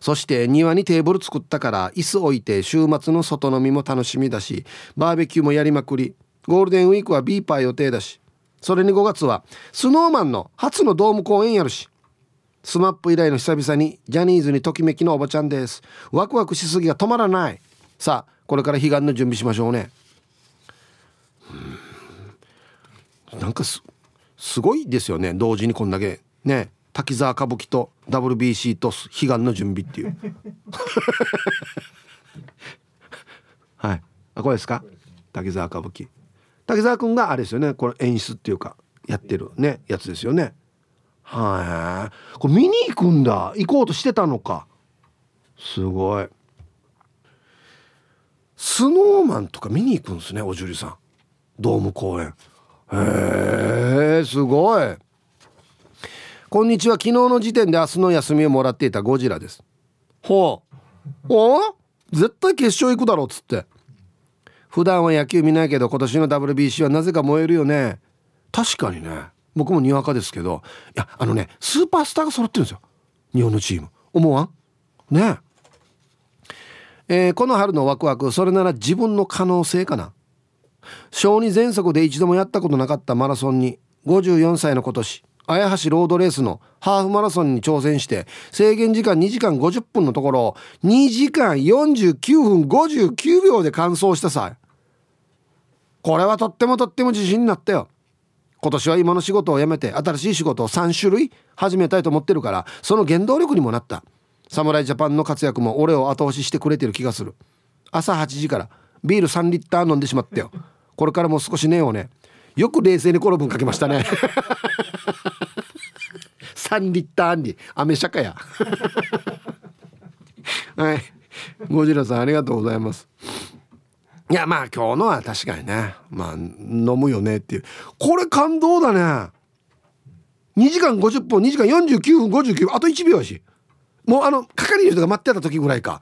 そして庭にテーブル作ったから椅子置いて週末の外飲みも楽しみだしバーベキューもやりまくりゴールデンウィークはビーパー予定だしそれに5月はスノーマンの初のドーム公演やるしスマップ以来の久々にジャニーズにときめきのおばちゃんです。ワクワクしすぎが止まらない。さあこれから彼岸の準備しましょうね。なんかすすごいですよね。同時にこんだけ。ね。滝沢歌舞伎と WBC と彼岸の準備っていう。はい。あこれですか？滝沢歌舞伎。滝沢君があれですよね。これ演出っていうかやってるね。やつですよね。はい。これ見に行くんだ。行こうとしてたのか。すごい。スノーマンとか見に行くんですねおじゅりさん。ドーム公演。へえすごい。こんにちは。昨日の時点で明日の休みをもらっていたゴジラです。ほう。お絶対決勝行くだろうっつって。普段は野球見ないけど今年の WBC はなぜか燃えるよね。確かにね。僕もにわかですけど。いやあのねスーパースターが揃ってるんですよ。日本のチーム。思わん？ねえー、この春のワクワクそれなら自分の可能性かな。小児全速で一度もやったことなかったマラソンに54歳の今年綾橋ロードレースのハーフマラソンに挑戦して制限時間2時間50分のところ2時間49分59秒で完走したさ。これはとってもとっても自信になったよ。今年は今の仕事を辞めて新しい仕事を3種類始めたいと思ってるからその原動力にもなった。侍ジャパンの活躍も俺を後押ししてくれてる気がする。朝8時からビール3リッター飲んでしまったよ。これからもう少し寝ようね。よく冷静にこの分かけましたね。3リッターに。アメシャカや。はい。ゴジラさんありがとうございます。いやまあ今日のは確かにね。まあ飲むよねっていう。これ感動だね。2時間50分2時間49分59分。あと1秒やし。もうあの係の人が待ってた時ぐらいか。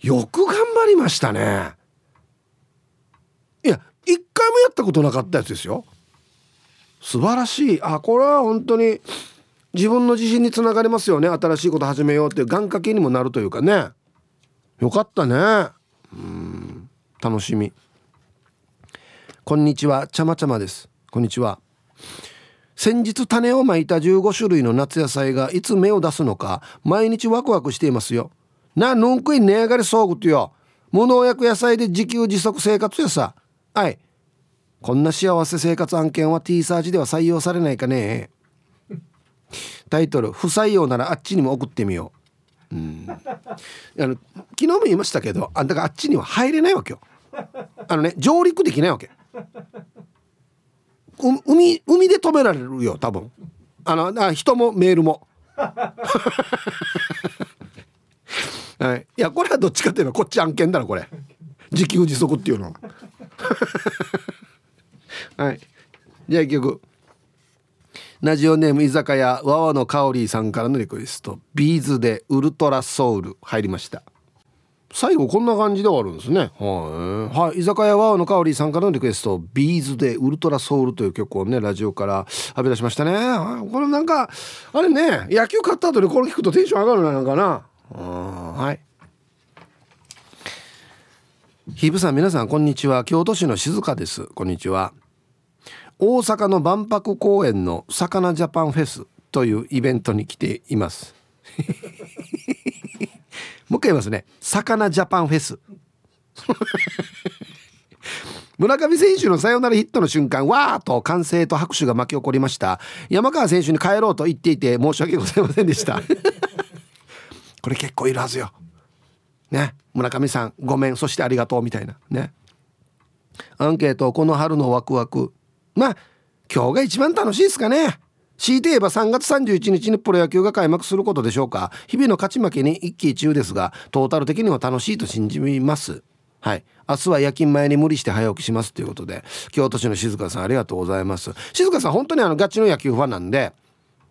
よく頑張りましたね。いや一回もやったことなかったやつですよ。素晴らしい。あこれは本当に自分の自信につながりますよね。新しいこと始めようっていう願掛けにもなるというかね。よかったね。うん。楽しみ。こんにちは。ちゃまちゃまです。こんにちは。先日種をまいた15種類の夏野菜がいつ芽を出すのか毎日ワクワクしていますよ。なのんくい値上がりそうぐってよ。無農薬野菜で自給自足生活やさ。はい。こんな幸せ生活案件は T サージでは採用されないかね。タイトル不採用ならあっちにも送ってみよう。うん。あの昨日も言いましたけどあんたがあっちには入れないわけよ。あのね上陸できないわけ。海海で止められるよ多分。あのあ人もメールも。はい、いやこれはどっちかっていうとこっち案件だなこれ。自給自足っていうのは。はい。じゃあ一曲。ラジオネーム居酒屋わわのかおりさんからのリクエスト。ビーズでウルトラソウル。入りました。最後こんな感じで終わるんですね。はい、はい、居酒屋わわのかおりさんからのリクエストビーズでウルトラソウルという曲をねラジオから 浴び出しましたね。これなんかあれね野球勝った後にこれ聞くとテンション上がるななんかな。はい。ひぶさん皆さんこんにちは。京都市の静香です。こんにちは。大阪の万博公園の魚ジャパンフェスというイベントに来ていますもう一回言いますね。魚ジャパンフェス。村上選手のサヨナラヒットの瞬間わーと歓声と拍手が巻き起こりました。山川選手に帰ろうと言っていて申し訳ございませんでした。これ結構いるはずよ。ね。村上さんごめん。そしてありがとうみたいな。ね。アンケートこの春のワクワク。まあ今日が一番楽しいですかね強いて言えば3月31日にプロ野球が開幕することでしょうか。日々の勝ち負けに一喜一憂ですがトータル的には楽しいと信じます。はい。明日は夜勤前に無理して早起きしますということで京都市の静香さんありがとうございます。静香さん本当にあのガチの野球ファンなんで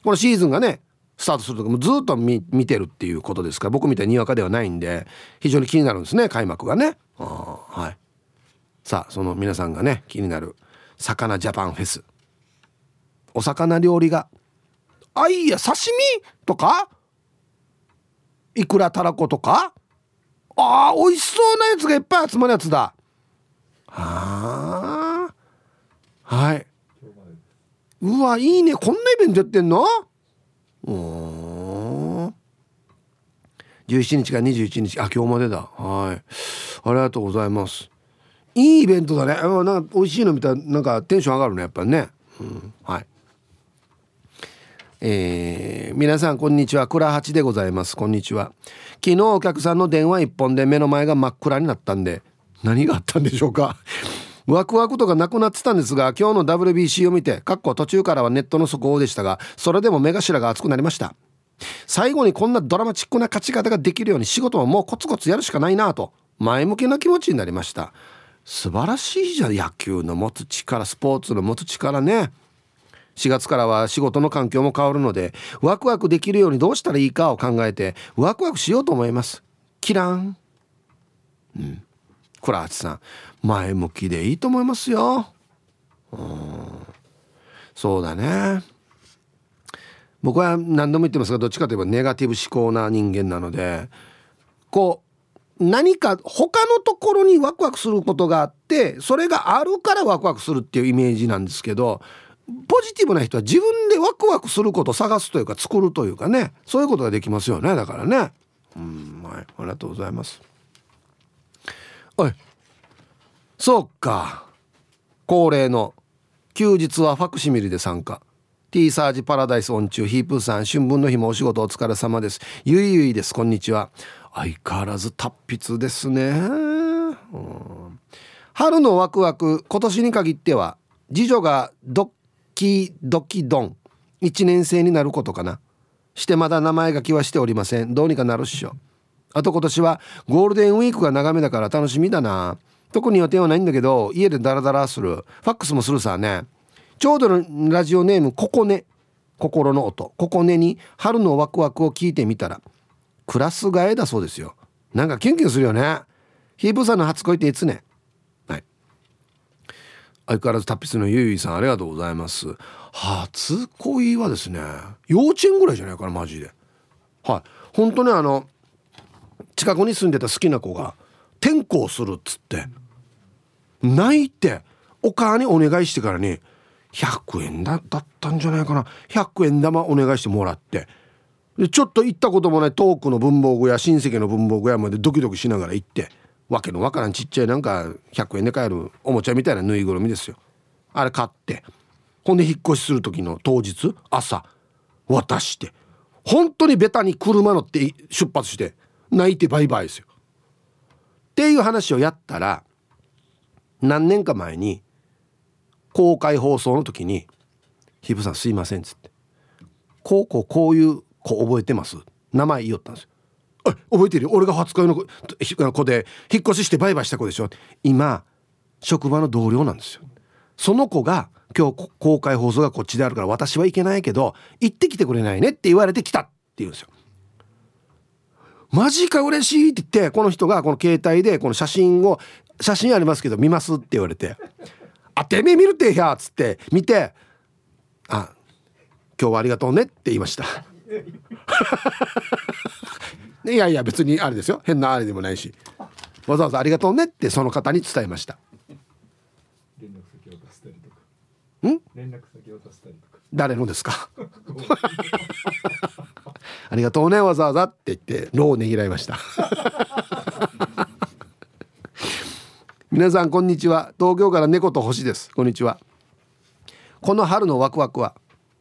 このシーズンがねスタートする時もずっと見てるっていうことですから僕みたいににわかではないんで非常に気になるんですね開幕がね。はい。さあその皆さんがね気になる魚ジャパンフェス。お魚料理が。あいや刺身？とか？いくらたらことか？あー美味しそうなやつがいっぱい集まるやつだ。はあはい。うわいいね。こんなイベントやってんの？うん17日から21日あ今日までだ。はい。ありがとうございます。いいイベントだね。なんか美味しいの見たらなんかテンション上がるねやっぱりね、うん、はい。えー、皆さんこんにちは。倉八でございます。こんにちは。昨日お客さんの電話一本で目の前が真っ暗になったんで何があったんでしょうか。ワクワクとかなくなってたんですが今日の WBC を見てかっこ途中からはネットの速報でしたがそれでも目頭が熱くなりました。最後にこんなドラマチックな勝ち方ができるように仕事ももうコツコツやるしかないなと前向きな気持ちになりました。素晴らしいじゃん。野球の持つ力スポーツの持つ力ね。4月からは仕事の環境も変わるのでワクワクできるようにどうしたらいいかを考えてワクワクしようと思います。キランうん。倉橋さん前向きでいいと思いますよ。うん。そうだね。僕は何度も言ってますがどっちかといえばネガティブ思考な人間なのでこう何か他のところにワクワクすることがあってそれがあるからワクワクするっていうイメージなんですけどポジティブな人は自分でワクワクすることを探すというか作るというかね。そういうことができますよね。だからね。うんはい。ありがとうございます。おい。そうか。恒例の休日はファクシミリで参加。T サージパラダイスオン中ヒープーさん春分の日もお仕事お疲れ様です。ゆいゆいです。こんにちは。相変わらず達筆ですね、うん、春のワクワク今年に限っては次女がドッキドキドン。1年生になることかな。してまだ名前書きはしておりません。どうにかなるっしょ。あと今年はゴールデンウィークが長めだから楽しみだな。特に予定はないんだけど家でダラダラする。ファックスもするさね。ちょうどのラジオネームここね。心の音。ここねに春のワクワクを聞いてみたら。クラス替えだそうですよ。なんかキュンキュンするよね。ヒープさんの初恋っていつね？相変わらず達筆のゆいさんありがとうございます。初恋はですね幼稚園ぐらいじゃないかなマジで。はい。本当にあの近くに住んでた好きな子が転校するっつって泣いてお母にお願いしてからに100円だだったんじゃないかな。100円玉お願いしてもらって。でちょっと行ったこともない遠くの文房具屋親戚の文房具屋までドキドキしながら行って。わけのわからんちっちゃいなんか100円で買えるおもちゃみたいなぬいぐるみですよ。あれ買ってほんで引っ越しする時の当日朝渡して本当にベタに車乗って出発して泣いてバイバイですよ。っていう話をやったら何年か前に公開放送の時に「ひぶさんすいません」っつって「こうこうこういう子覚えてます?」名前言おったんですよ。覚えてる俺が初恋の子で引っ越ししてバイバイした子でしょ。今職場の同僚なんですよ。その子が今日公開放送がこっちであるから私は行けないけど行ってきてくれないねって言われてきたって言うんですよ。マジか嬉しいって言ってこの人がこの携帯でこの写真を写真ありますけど見ますって言われて「あてめえ見るってや」っつって見て「あ今日はありがとうね」って言いました。いやいや別にあれですよ。変なあれでもないし。わざわざありがとうねってその方に伝えました。連絡先渡したりとか。ん？連絡先渡したりとか。誰のですか？ありがとうねわざわざって言ってローをねぎらいました。皆さんこんにちは。東京から猫と星です。こんにちは。この春のワクワクは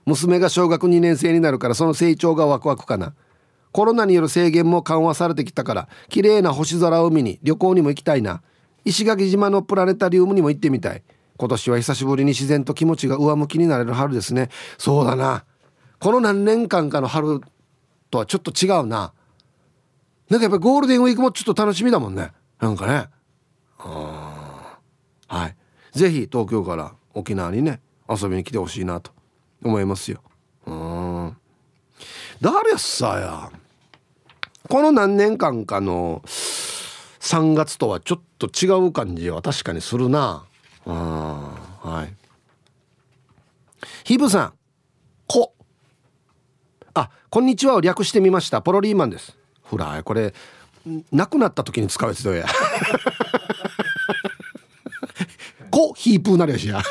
娘が小学2年生になるからその成長がワクワクかなコロナによる制限も緩和されてきたから綺麗な星空を見に旅行にも行きたいな。石垣島のプラネタリウムにも行ってみたい。今年は久しぶりに自然と気持ちが上向きになれる春ですね。そうだな。この何年間かの春とはちょっと違うな。なんかやっぱゴールデンウィークもちょっと楽しみだもんね。なんかね。はい。是非東京から沖縄にね遊びに来てほしいなと思いますよ。誰やさや。この何年間かの3月とはちょっと違う感じは確かにするな。うんはい。ヒブさん。こ。あこんにちはを略してみました。ポロリーマンです。ほらこれ亡くなった時に使うやつどうや。こヒープーなるやしや。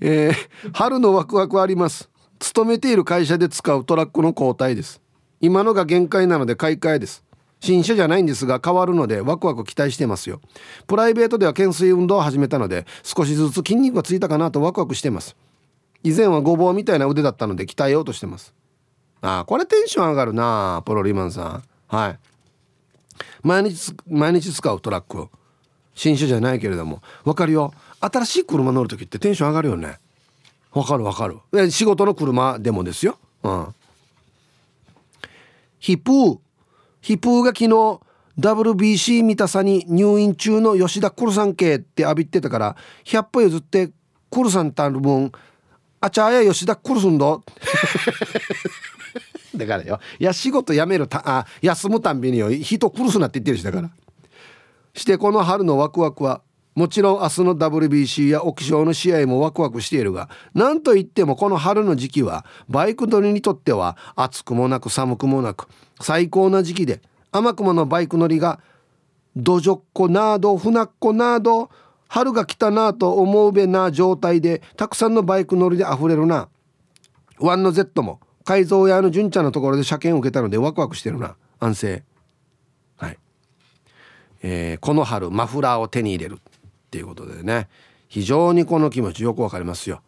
えー、春のワクワクあります。勤めている会社で使うトラックの交代です。今のが限界なので買い替えです。新車じゃないんですが変わるのでワクワク期待してますよ。プライベートでは懸垂運動を始めたので少しずつ筋肉がついたかなとワクワクしてます。以前はごぼうみたいな腕だったので鍛えようとしてます。ああこれテンション上がるなポロリマンさん。はい。毎日毎日使うトラック新車じゃないけれども。分かるよ。新しい車乗る時ってテンション上がるよね。わかるわかる。仕事の車でもですよ。うん。ヒプーヒプーが昨日 WBC 見たさに入院中の吉田クルさん系って浴びてたから100歩譲ってクルさんたる分あちゃあや吉田クルすんど。だからよ。いや仕事辞めるたあ休むたんびによ人苦すなって言ってるしだから。してこの春のワクワクはもちろん明日の WBC や沖縄の試合もワクワクしているが何といってもこの春の時期はバイク乗りにとっては暑くもなく寒くもなく最高な時期で甘くものバイク乗りがどじょっこなどふなっこなど春が来たなと思うべな状態でたくさんのバイク乗りで溢れるな。ワンの Z も改造屋の純ちゃんのところで車検を受けたのでワクワクしてるな。安静。はい。えー、この春マフラーを手に入れる。っていうことでね。非常にこの気持ちよくわかりますよ。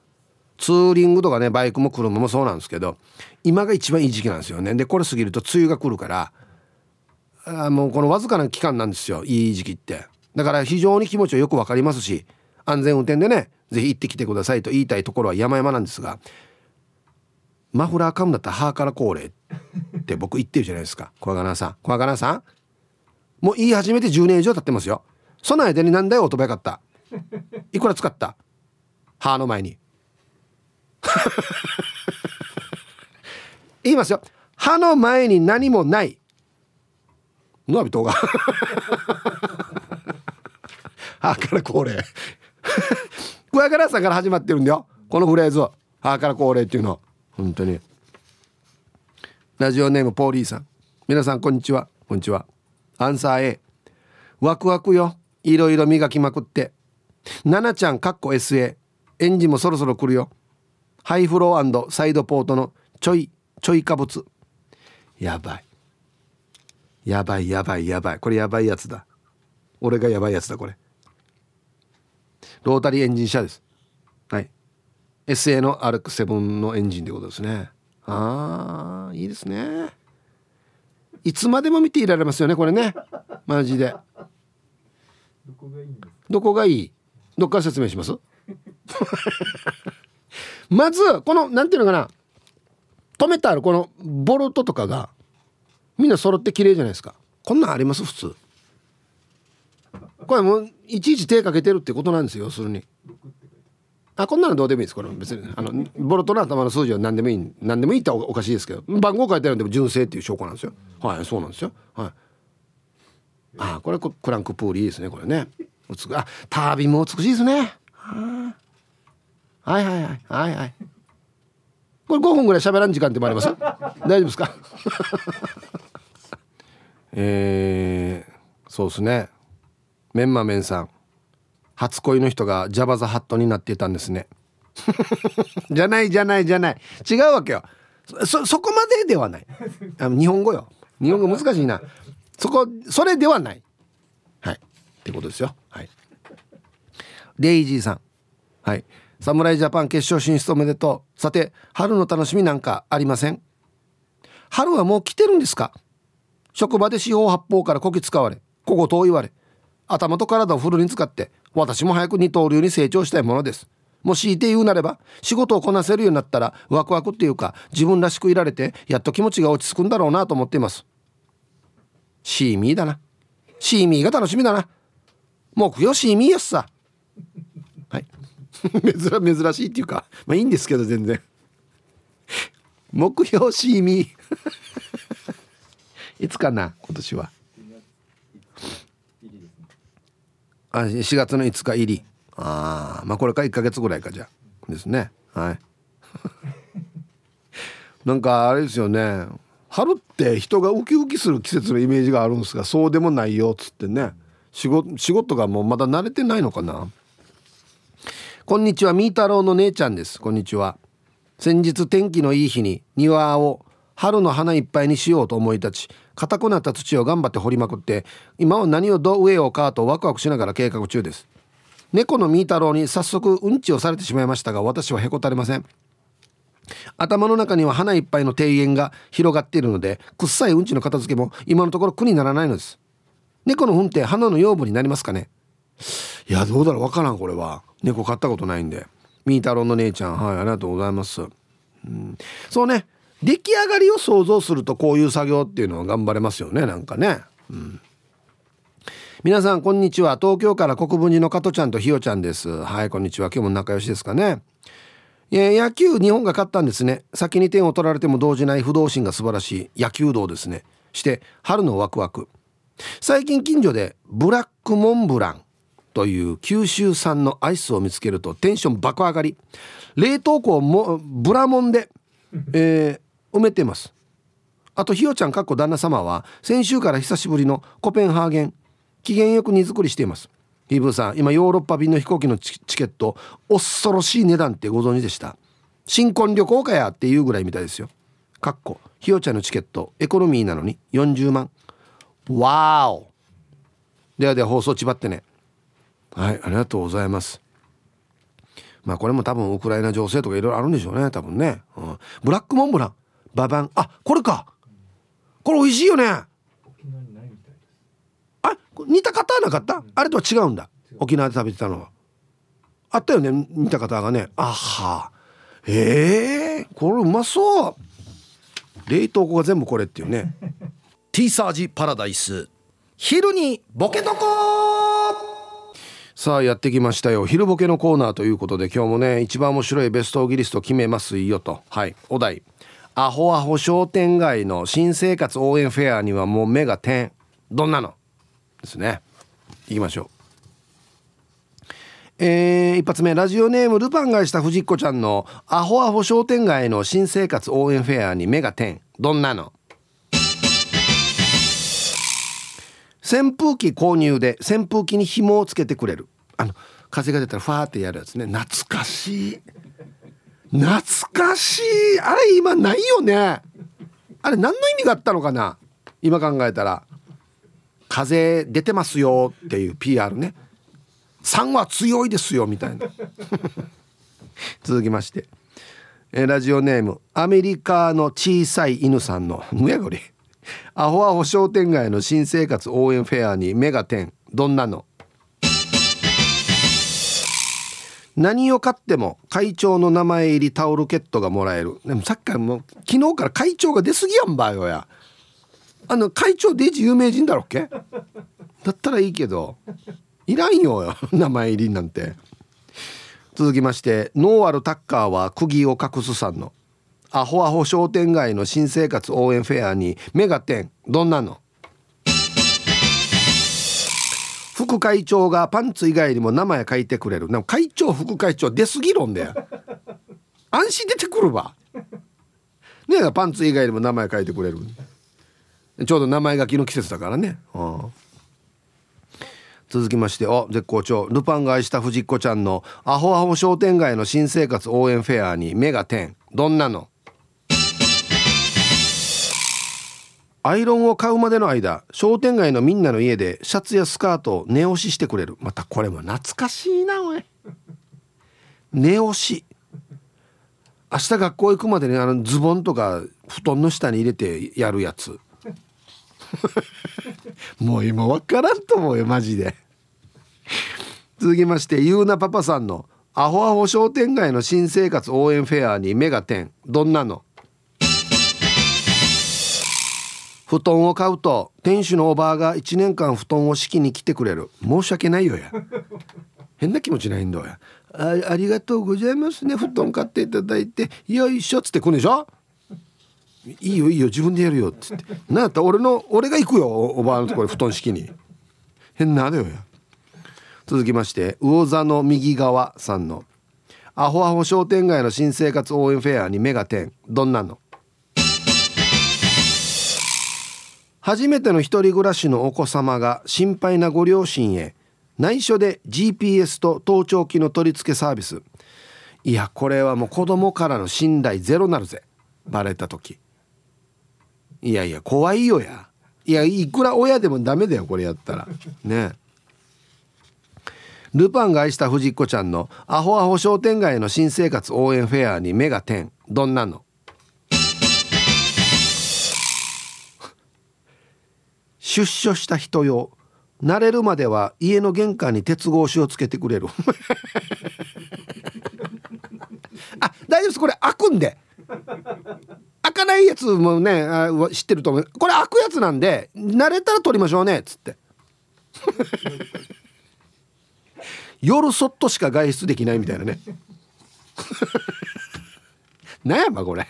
ツーリングとかねバイクも車もそうなんですけど今が一番いい時期なんですよね。でこれ過ぎると梅雨が来るからあもうこのわずかな期間なんですよ。いい時期って。だから非常に気持ちはよくわかりますし安全運転でね是非行ってきてくださいと言いたいところは山々なんですがマフラー買うんだったらハーから高齢って僕言ってるじゃないですか。小金さん。小金さん。もう言い始めて10年以上経ってますよ。その間に何だよオートバイ買った？いくら使った？歯の前に。言いますよ。歯の前に何もない。のびとが。歯から高齢小屋からさんから始まってるんだよ。このフレーズ歯から高齢っていうの。本当に。ラジオネームポーリーさん。皆さんこんにちは。こんにちは。アンサー A ワクワクよ。いろいろ磨きまくって。ナナちゃんかっこ SA エンジンもそろそろ来るよ。ハイフローサイドポートのちょいちょい化物やばい。やばいやばいやばい。これやばいやつだ。俺がやばいやつだこれ。ロータリーエンジン車です。はい。SA の RX7 のエンジンってことですね。あーいいですね。いつまでも見ていられますよねこれね。マジで。どこがいいどこがいい？どっから説明します？まずこのなんていうのかな？止めてあるこのボルトとかがみんな揃って綺麗じゃないですか。こんなんあります？普通。これもういちいち手かけてるってことなんですよ要するに。あこんなのどうでもいいです。これ別にあのボルトの頭の数字は何でもいい何でもいいっておかしいですけど番号書いてあるんでも純正っていう証拠なんですよ。はいそうなんですよ。はい。あこれクランクプールいいですねこれね。あタービンも美しいですね。はいはいはいはいはい。これ5分ぐらい喋らん時間ってもあります？大丈夫ですか？えー、そうですね。メンマメンさん。初恋の人がジャバザハットになっていたんですね。じゃないじゃないじゃない。違うわけよ。そそこまでではない。あ日本語よ。日本語難しいな。そこそれではない。はい。ってことですよ。はい。レイジーさん。はい。侍ジャパン決勝進出おめでとう。さて春の楽しみなんかありません？春はもう来てるんですか？職場で四方八方からこき使われここと言われ頭と体をフルに使って私も早く二刀流に成長したいものです。もしいて言うなれば仕事をこなせるようになったらワクワクっていうか自分らしくいられてやっと気持ちが落ち着くんだろうなと思っています。シーミーだな。シーミーが楽しみだな。目標シーミーやっさ。はい。珍珍しいっていうかまあいいんですけど全然。目標シーミー。いつかな今年は。あ4月の5日入り。ああまあこれから1か月ぐらいかじゃ。ですね。はい。なんかあれですよね。春って人がウキウキする季節のイメージがあるんですがそうでもないよっつってね。仕事仕事がもうまだ慣れてないのかな。こんにちはみー太郎の姉ちゃんです。こんにちは。先日天気のいい日に庭を春の花いっぱいにしようと思い立ち硬くなった土を頑張って掘りまくって今は何をどう植えようかとワクワクしながら計画中です。猫のミー太郎に早速うんちをされてしまいましたが私はへこたれません。頭の中には花いっぱいの庭園が広がっているのでくっさいうんちの片付けも今のところ苦にならないのです。猫の糞って花の養分になりますかね。いやどうだろうわからん。これは。猫飼ったことないんで。ミー太郎の姉ちゃん。はいありがとうございます、うん、そうね。出来上がりを想像するとこういう作業っていうのは頑張れますよね。なんかね、うん、皆さんこんにちは。東京から国分寺の加トちゃんとひよちゃんです。はいこんにちは。今日も仲良しですかね。野球日本が勝ったんですね。先に点を取られても動じない不動心が素晴らしい。野球道ですね。して春のワクワク。最近近所でブラックモンブラン。という九州産のアイスを見つけるとテンション爆上がり。冷凍庫をもブラモンで、えー、埋めてます。あとひよちゃんかっこ旦那様は先週から久しぶりのコペンハーゲン。機嫌よく荷造りしています。ヒブさん今ヨーロッパ便の飛行機のチケット恐ろしい値段ってご存知でした？新婚旅行かやっていうぐらいみたいですよ。かっこひよちゃんのチケットエコノミーなのに40万。わーお。ではでは放送ちばってね。はいありがとうございます。まあこれも多分ウクライナ情勢とかいろいろあるんでしょうね多分ね、うん、ブラックモンブラン。ババン。あこれか。これ美味しいよね。似た方はなかった、あれとは違うんだ？沖縄で食べてたのは。あったよね似た方がね。あは。ええー、これうまそう。冷凍庫が全部これっていうね。ティーサージパラダイス。昼にボケとこさあやってきましたよ。昼ボケのコーナーということで今日もね一番面白いベストオギリスト決めますよと。はいお題。アホアホ商店街の新生活応援フェアにはもう目が点。どんなの？ですね。いきましょう。えー、一発目ラジオネームルパンがした藤子ちゃんのアホアホ商店街の新生活応援フェアに目が点。どんなの？扇風機購入で扇風機に紐をつけてくれる。あの風が出たらファーってやるやつね。懐かしい。懐かしい。あれ今ないよね。あれ何の意味があったのかな？今考えたら。風出てますよっていう PR ね。3は強いですよみたいな。続きまして。えラジオネームアメリカの小さい犬さんの「むやこれ」アホアホ商店街の新生活応援フェアにメガテンどんなの？何を買っても会長の名前入りタオルケットがもらえる。でもさっきからもう昨日から会長が出過ぎやんばよや。あの会長デジ有名人だろっけ？だったらいいけど。いらんよ名前入りなんて。続きましてノーアルタッカーは釘を隠すさんの。アホアホ商店街の新生活応援フェアにメガテン。どんなの？副会長がパンツ以外にも名前書いてくれる。でも会長副会長出過ぎ論で安心出てくるわ。ねえパンツ以外にも名前書いてくれる。ちょうど名前書きの季節だからね、続きましてお絶好調。ルパンが愛した藤子ちゃんのアホアホ商店街の新生活応援フェアに目が点。どんなの？アイロンを買うまでの間商店街のみんなの家でシャツやスカートを寝押ししてくれる。またこれも懐かしいなおい。寝押し。明日学校行くまでにあのズボンとか布団の下に入れてやるやつ。もう今分からんと思うよマジで。続きましてゆうなパパさんの「アホアホ商店街の新生活応援フェアに目が点。どんなの?」布団を買うと店主のおばあが1年間布団を敷きに来てくれる。申し訳ないよや。変な気持ちないんだよあありがとうございますね布団買っていただいて。よいしょっつって来るでしょ？いいよいいよ自分でやるよっつって。なんやった俺の俺が行くよおばあのところ布団敷きに。変なだよや。続きまして魚座の右側さんの「アホアホ商店街の新生活応援フェアに目が点。どんなの?」初めての一人暮らしのお子様が心配なご両親へ内緒で GPS と盗聴器の取り付けサービス。いやこれはもう子供からの信頼ゼロなるぜ。バレた時。いやいや怖いよや。いやいくら親でもダメだよこれやったら。ね。ルパンが愛した藤子ちゃんのアホアホ商店街の新生活応援フェアに目が点。どんなの？出所した人用慣れるまでは家の玄関に鉄格子をつけてくれる。あ大丈夫です。これ開くんでいやつもね知ってると思う。これ開くやつなんで慣れたら取りましょうねっつって。夜そっとしか外出できないみたいなね。なんやばこれ。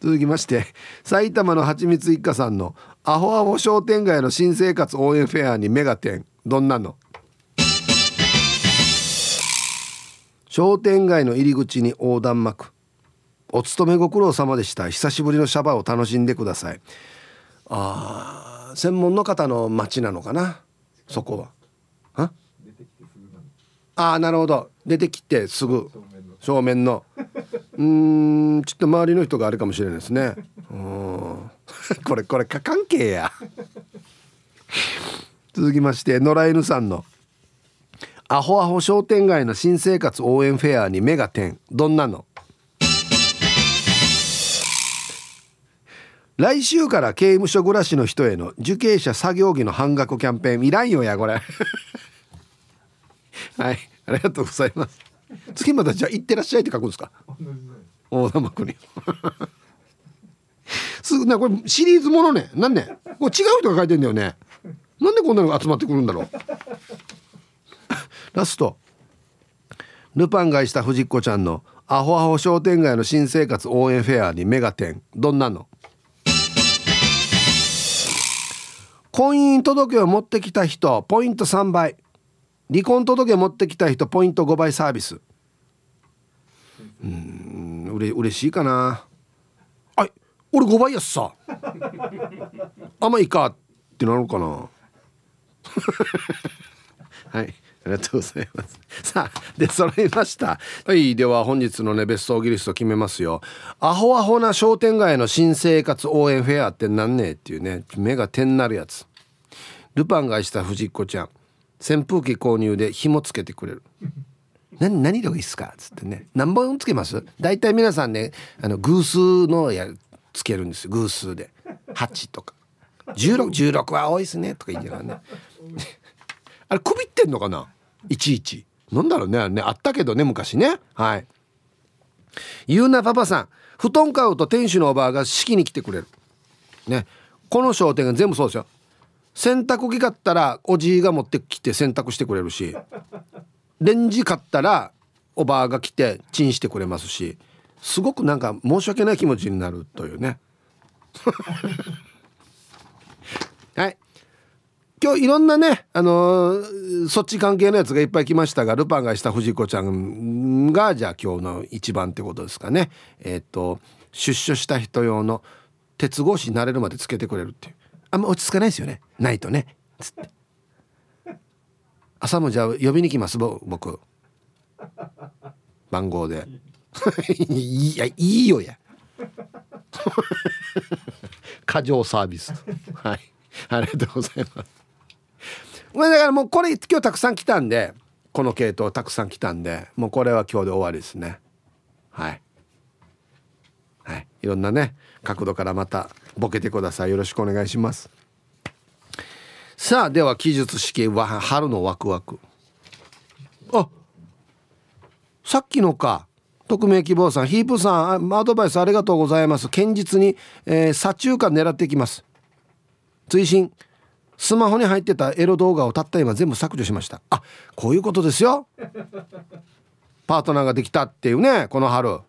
続きまして埼玉のはちみつ一家さんのアホアホ商店街の新生活応援フェアにメガテンどんなの？商店街の入り口に横断幕。お勤めご苦労様でした。久しぶりのシャバを楽しんでください。あ専門の方の街なのかな？そこは。あ？あなるほど。出てきてすぐ。正面の。うんちょっと周りの人があれかもしれないですね。うん。これこれか関係や。続きまして野良犬さんの「アホアホ商店街の新生活応援フェアに目が点。どんなの?」来週から刑務所暮らしの人への受刑者作業着の半額キャンペーンいらんよやこれ。はいありがとうございます。次またじゃあ行ってらっしゃいって書くんですか？大玉国 すなこれシリーズものね。なんね？これ違う人が書いてんだよね。なんでこんなのが集まってくるんだろう。ラスト。ルパン買いした藤子ちゃんのアホアホ商店街の新生活応援フェアにメガテンどんなの？婚姻届を持ってきた人ポイント3倍。離婚届を持ってきた人ポイント5倍サービス。うんうれ嬉しいかな。あ俺5倍やっさ。あまいいかってなるかな。はい。ありがとうございます。さあで揃いました。はいでは本日のねベストギリスト決めますよ。アホアホな商店街の新生活応援フェアってなんねえっていうね目が点なるやつ。ルパンがした藤子ちゃん。扇風機購入で紐つけてくれる。何何色がいいっすか?」っつってね。何本つけます？大体皆さんねあの偶数のやつけるんです偶数で。8とか。1616は多いっすねとか言いながらね。あれくびってんのかな？いちいち。なんだろうねあね。あったけどね昔ね。はい。ゆうなパパさん。布団買うと店主のおばあが敷きに来てくれる。ね。この商店が全部そうですよ。洗濯機買ったらおじいが持ってきて洗濯してくれるし。レンジ買ったらおばあが来てチンしてくれますし。すごくなんか申し訳ない気持ちになるというね。はい。今日いろんなねあのー、そっち関係のやつがいっぱい来ましたがルパンがした藤子ちゃんがじゃあ今日の一番ってことですかね。えっ、と出所した人用の鉄格子になれるまでつけてくれるっていう。あんま落ち着かないですよね。ないとね。つって。朝もじゃあ呼びに来ます僕。番号で。いやいいよや。過剰サービスはい。ありがとうございます。これだからもうこれ今日たくさん来たんでこの系統たくさん来たんでもうこれは今日で終わりですね。はい。はい。いろんなね角度からまたボケてください。よろしくお願いします。さあでは記述式は春のワクワク。あさっきのか。匿名希望さんヒープさんアドバイスありがとうございます。堅実に、えー、左中間狙っていきます。追伸。スマホに入ってたエロ動画をたった今全部削除しました。あこういうことですよ。パートナーができたっていうねこの春。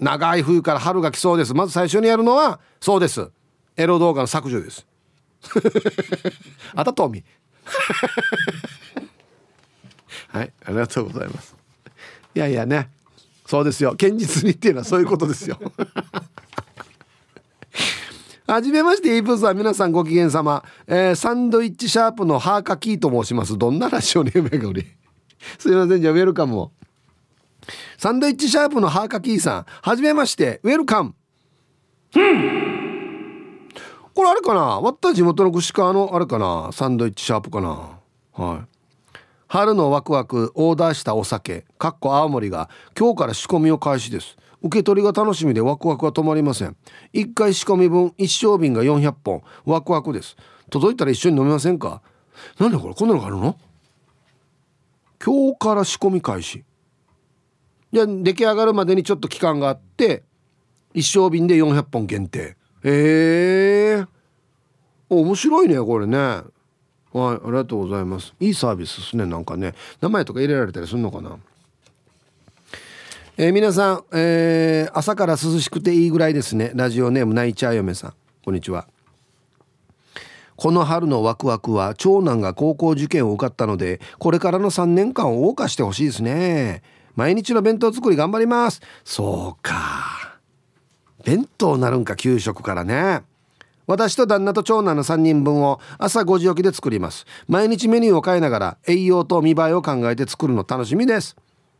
長い冬から春が来そうです。まず最初にやるのはそうです。エロ動画の削除です。あたとみ はいありがとうございます。いやいやね。そうですよ。堅実にっていうのはそういうことですよ。はじめまして、イープーさん、皆さんご機嫌様。えー、サンドイッチシャープのハーカキーと申します。どんなラジオネームがおり。すいません、じゃあウェルカムを。サンドイッチシャープのハーカキーさん、はじめまして、ウェルカム。これあれかな？わった地元の串川のあれかな？サンドイッチシャープかな？はい。春のワクワクオーダーしたお酒、かっこ青森が今日から仕込みを開始です。受け取りが楽しみでワクワクは止まりません。1回仕込み分一升瓶が400本。ワクワクです。届いたら一緒に飲みませんか？なんでこれこんなのがあるの？今日から仕込み開始。じゃ出来上がるまでにちょっと期間があって一升瓶で400本限定。へえ。面白いねこれね。はいありがとうございます。いいサービスですねなんかね。名前とか入れられたりするのかな？えー、皆さん、えー、朝から涼しくていいぐらいですね。ラジオネーム泣いちゃう嫁さん。こんにちは。この春のワクワクは長男が高校受験を受かったのでこれからの3年間を謳歌してほしいですね。毎日の弁当作り頑張ります。そうか。弁当なるんか給食からね。私と旦那と長男の3人分を朝5時起きで作ります。毎日メニューを変えながら栄養と見栄えを考えて作るの楽しみです。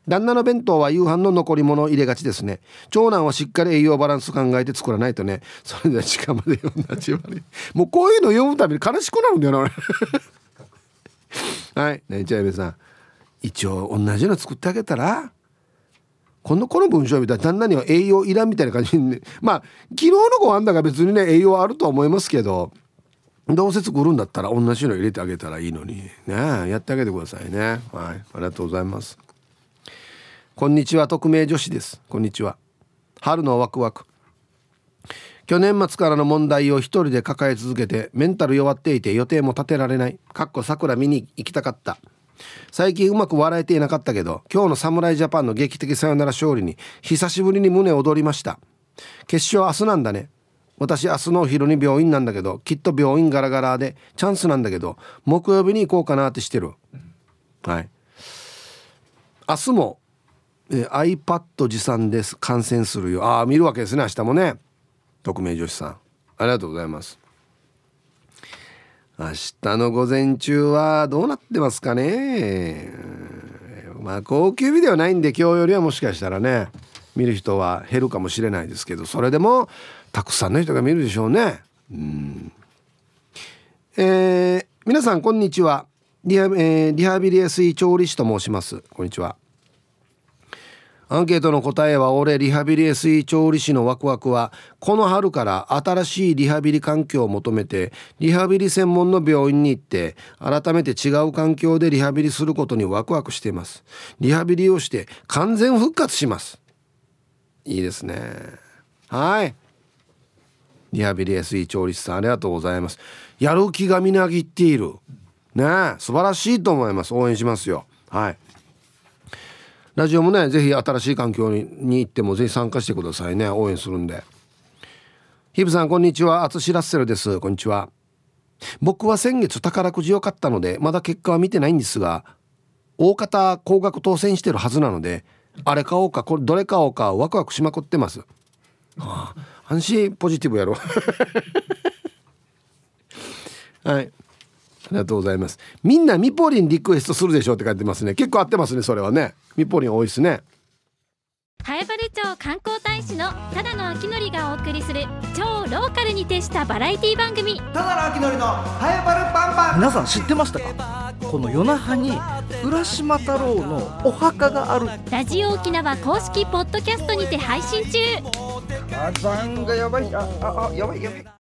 旦那の弁当は夕飯の残り物を入れがちですね。長男はしっかり栄養バランス考えて作らないとね。それでは時間まで読んだちまりもうこういうの読むたびに悲しくなるんだよな はい。ねちゃいべさん。一応同じの作ってあげたらこのこの文章を見たら旦那には栄養いらんみたいな感じに、ね、まあ昨日のご飯だが別にね栄養あるとは思いますけどどうせ作るんだったら同じの入れてあげたらいいのに。ねやってあげてくださいね。はい。ありがとうございます。こんにちは匿名女子です。こんにちは。春のワクワク。去年末からの問題を一人で抱え続けてメンタル弱っていて予定も立てられない。かっこ桜見に行きたかった。最近うまく笑えていなかったけど今日の侍ジャパンの劇的サヨナラ勝利に久しぶりに胸躍りました。決勝明日なんだね。私明日のお昼に病院なんだけどきっと病院ガラガラでチャンスなんだけど木曜日に行こうかなってしてる。はい。明日もえー、iPad 持参です観戦するよ。ああ見るわけですね明日もね。匿名女子さん。ありがとうございます。明日の午前中はどうなってますかね。まあ高級日ではないんで今日よりはもしかしたらね見る人は減るかもしれないですけどそれでもたくさんの人が見るでしょうね。うん。えー、皆さんこんにちは。リハ,、えー、リハビリエスイ調理師と申します。こんにちは。アンケートの答えは俺リハビリ SE 調理師のワクワクはこの春から新しいリハビリ環境を求めてリハビリ専門の病院に行って改めて違う環境でリハビリすることにワクワクしています。リハビリをして完全復活します。いいですね。はい。リハビリ SE 調理師さんありがとうございます。やる気がみなぎっている。ね素晴らしいと思います。応援しますよ。はい。ラジオもねぜひ新しい環境に行ってもぜひ参加してくださいね。応援するんで。ヒブさんこんにちは。アツシラッセルです。こんにちは。僕は先月宝くじを買ったのでまだ結果は見てないんですが大方高額当選してるはずなのであれ買おうかこれどれ買おうかワクワクしまくってます、はあ、安心ポジティブやろ。はい。ありがとうございます。みんなミポリンリクエストするでしょうって書いてますね。結構合ってますねそれはね。ミポリン多いですね。南風原町観光大使のただの秋のりがお送りする超ローカルに徹したバラエティ番組。ただの秋のりの早原パンパン。皆さん知ってましたか？この夜那覇に浦島太郎のお墓がある。ラジオ沖縄公式ポッドキャストにて配信中。あ残がやばいあああやばいやばい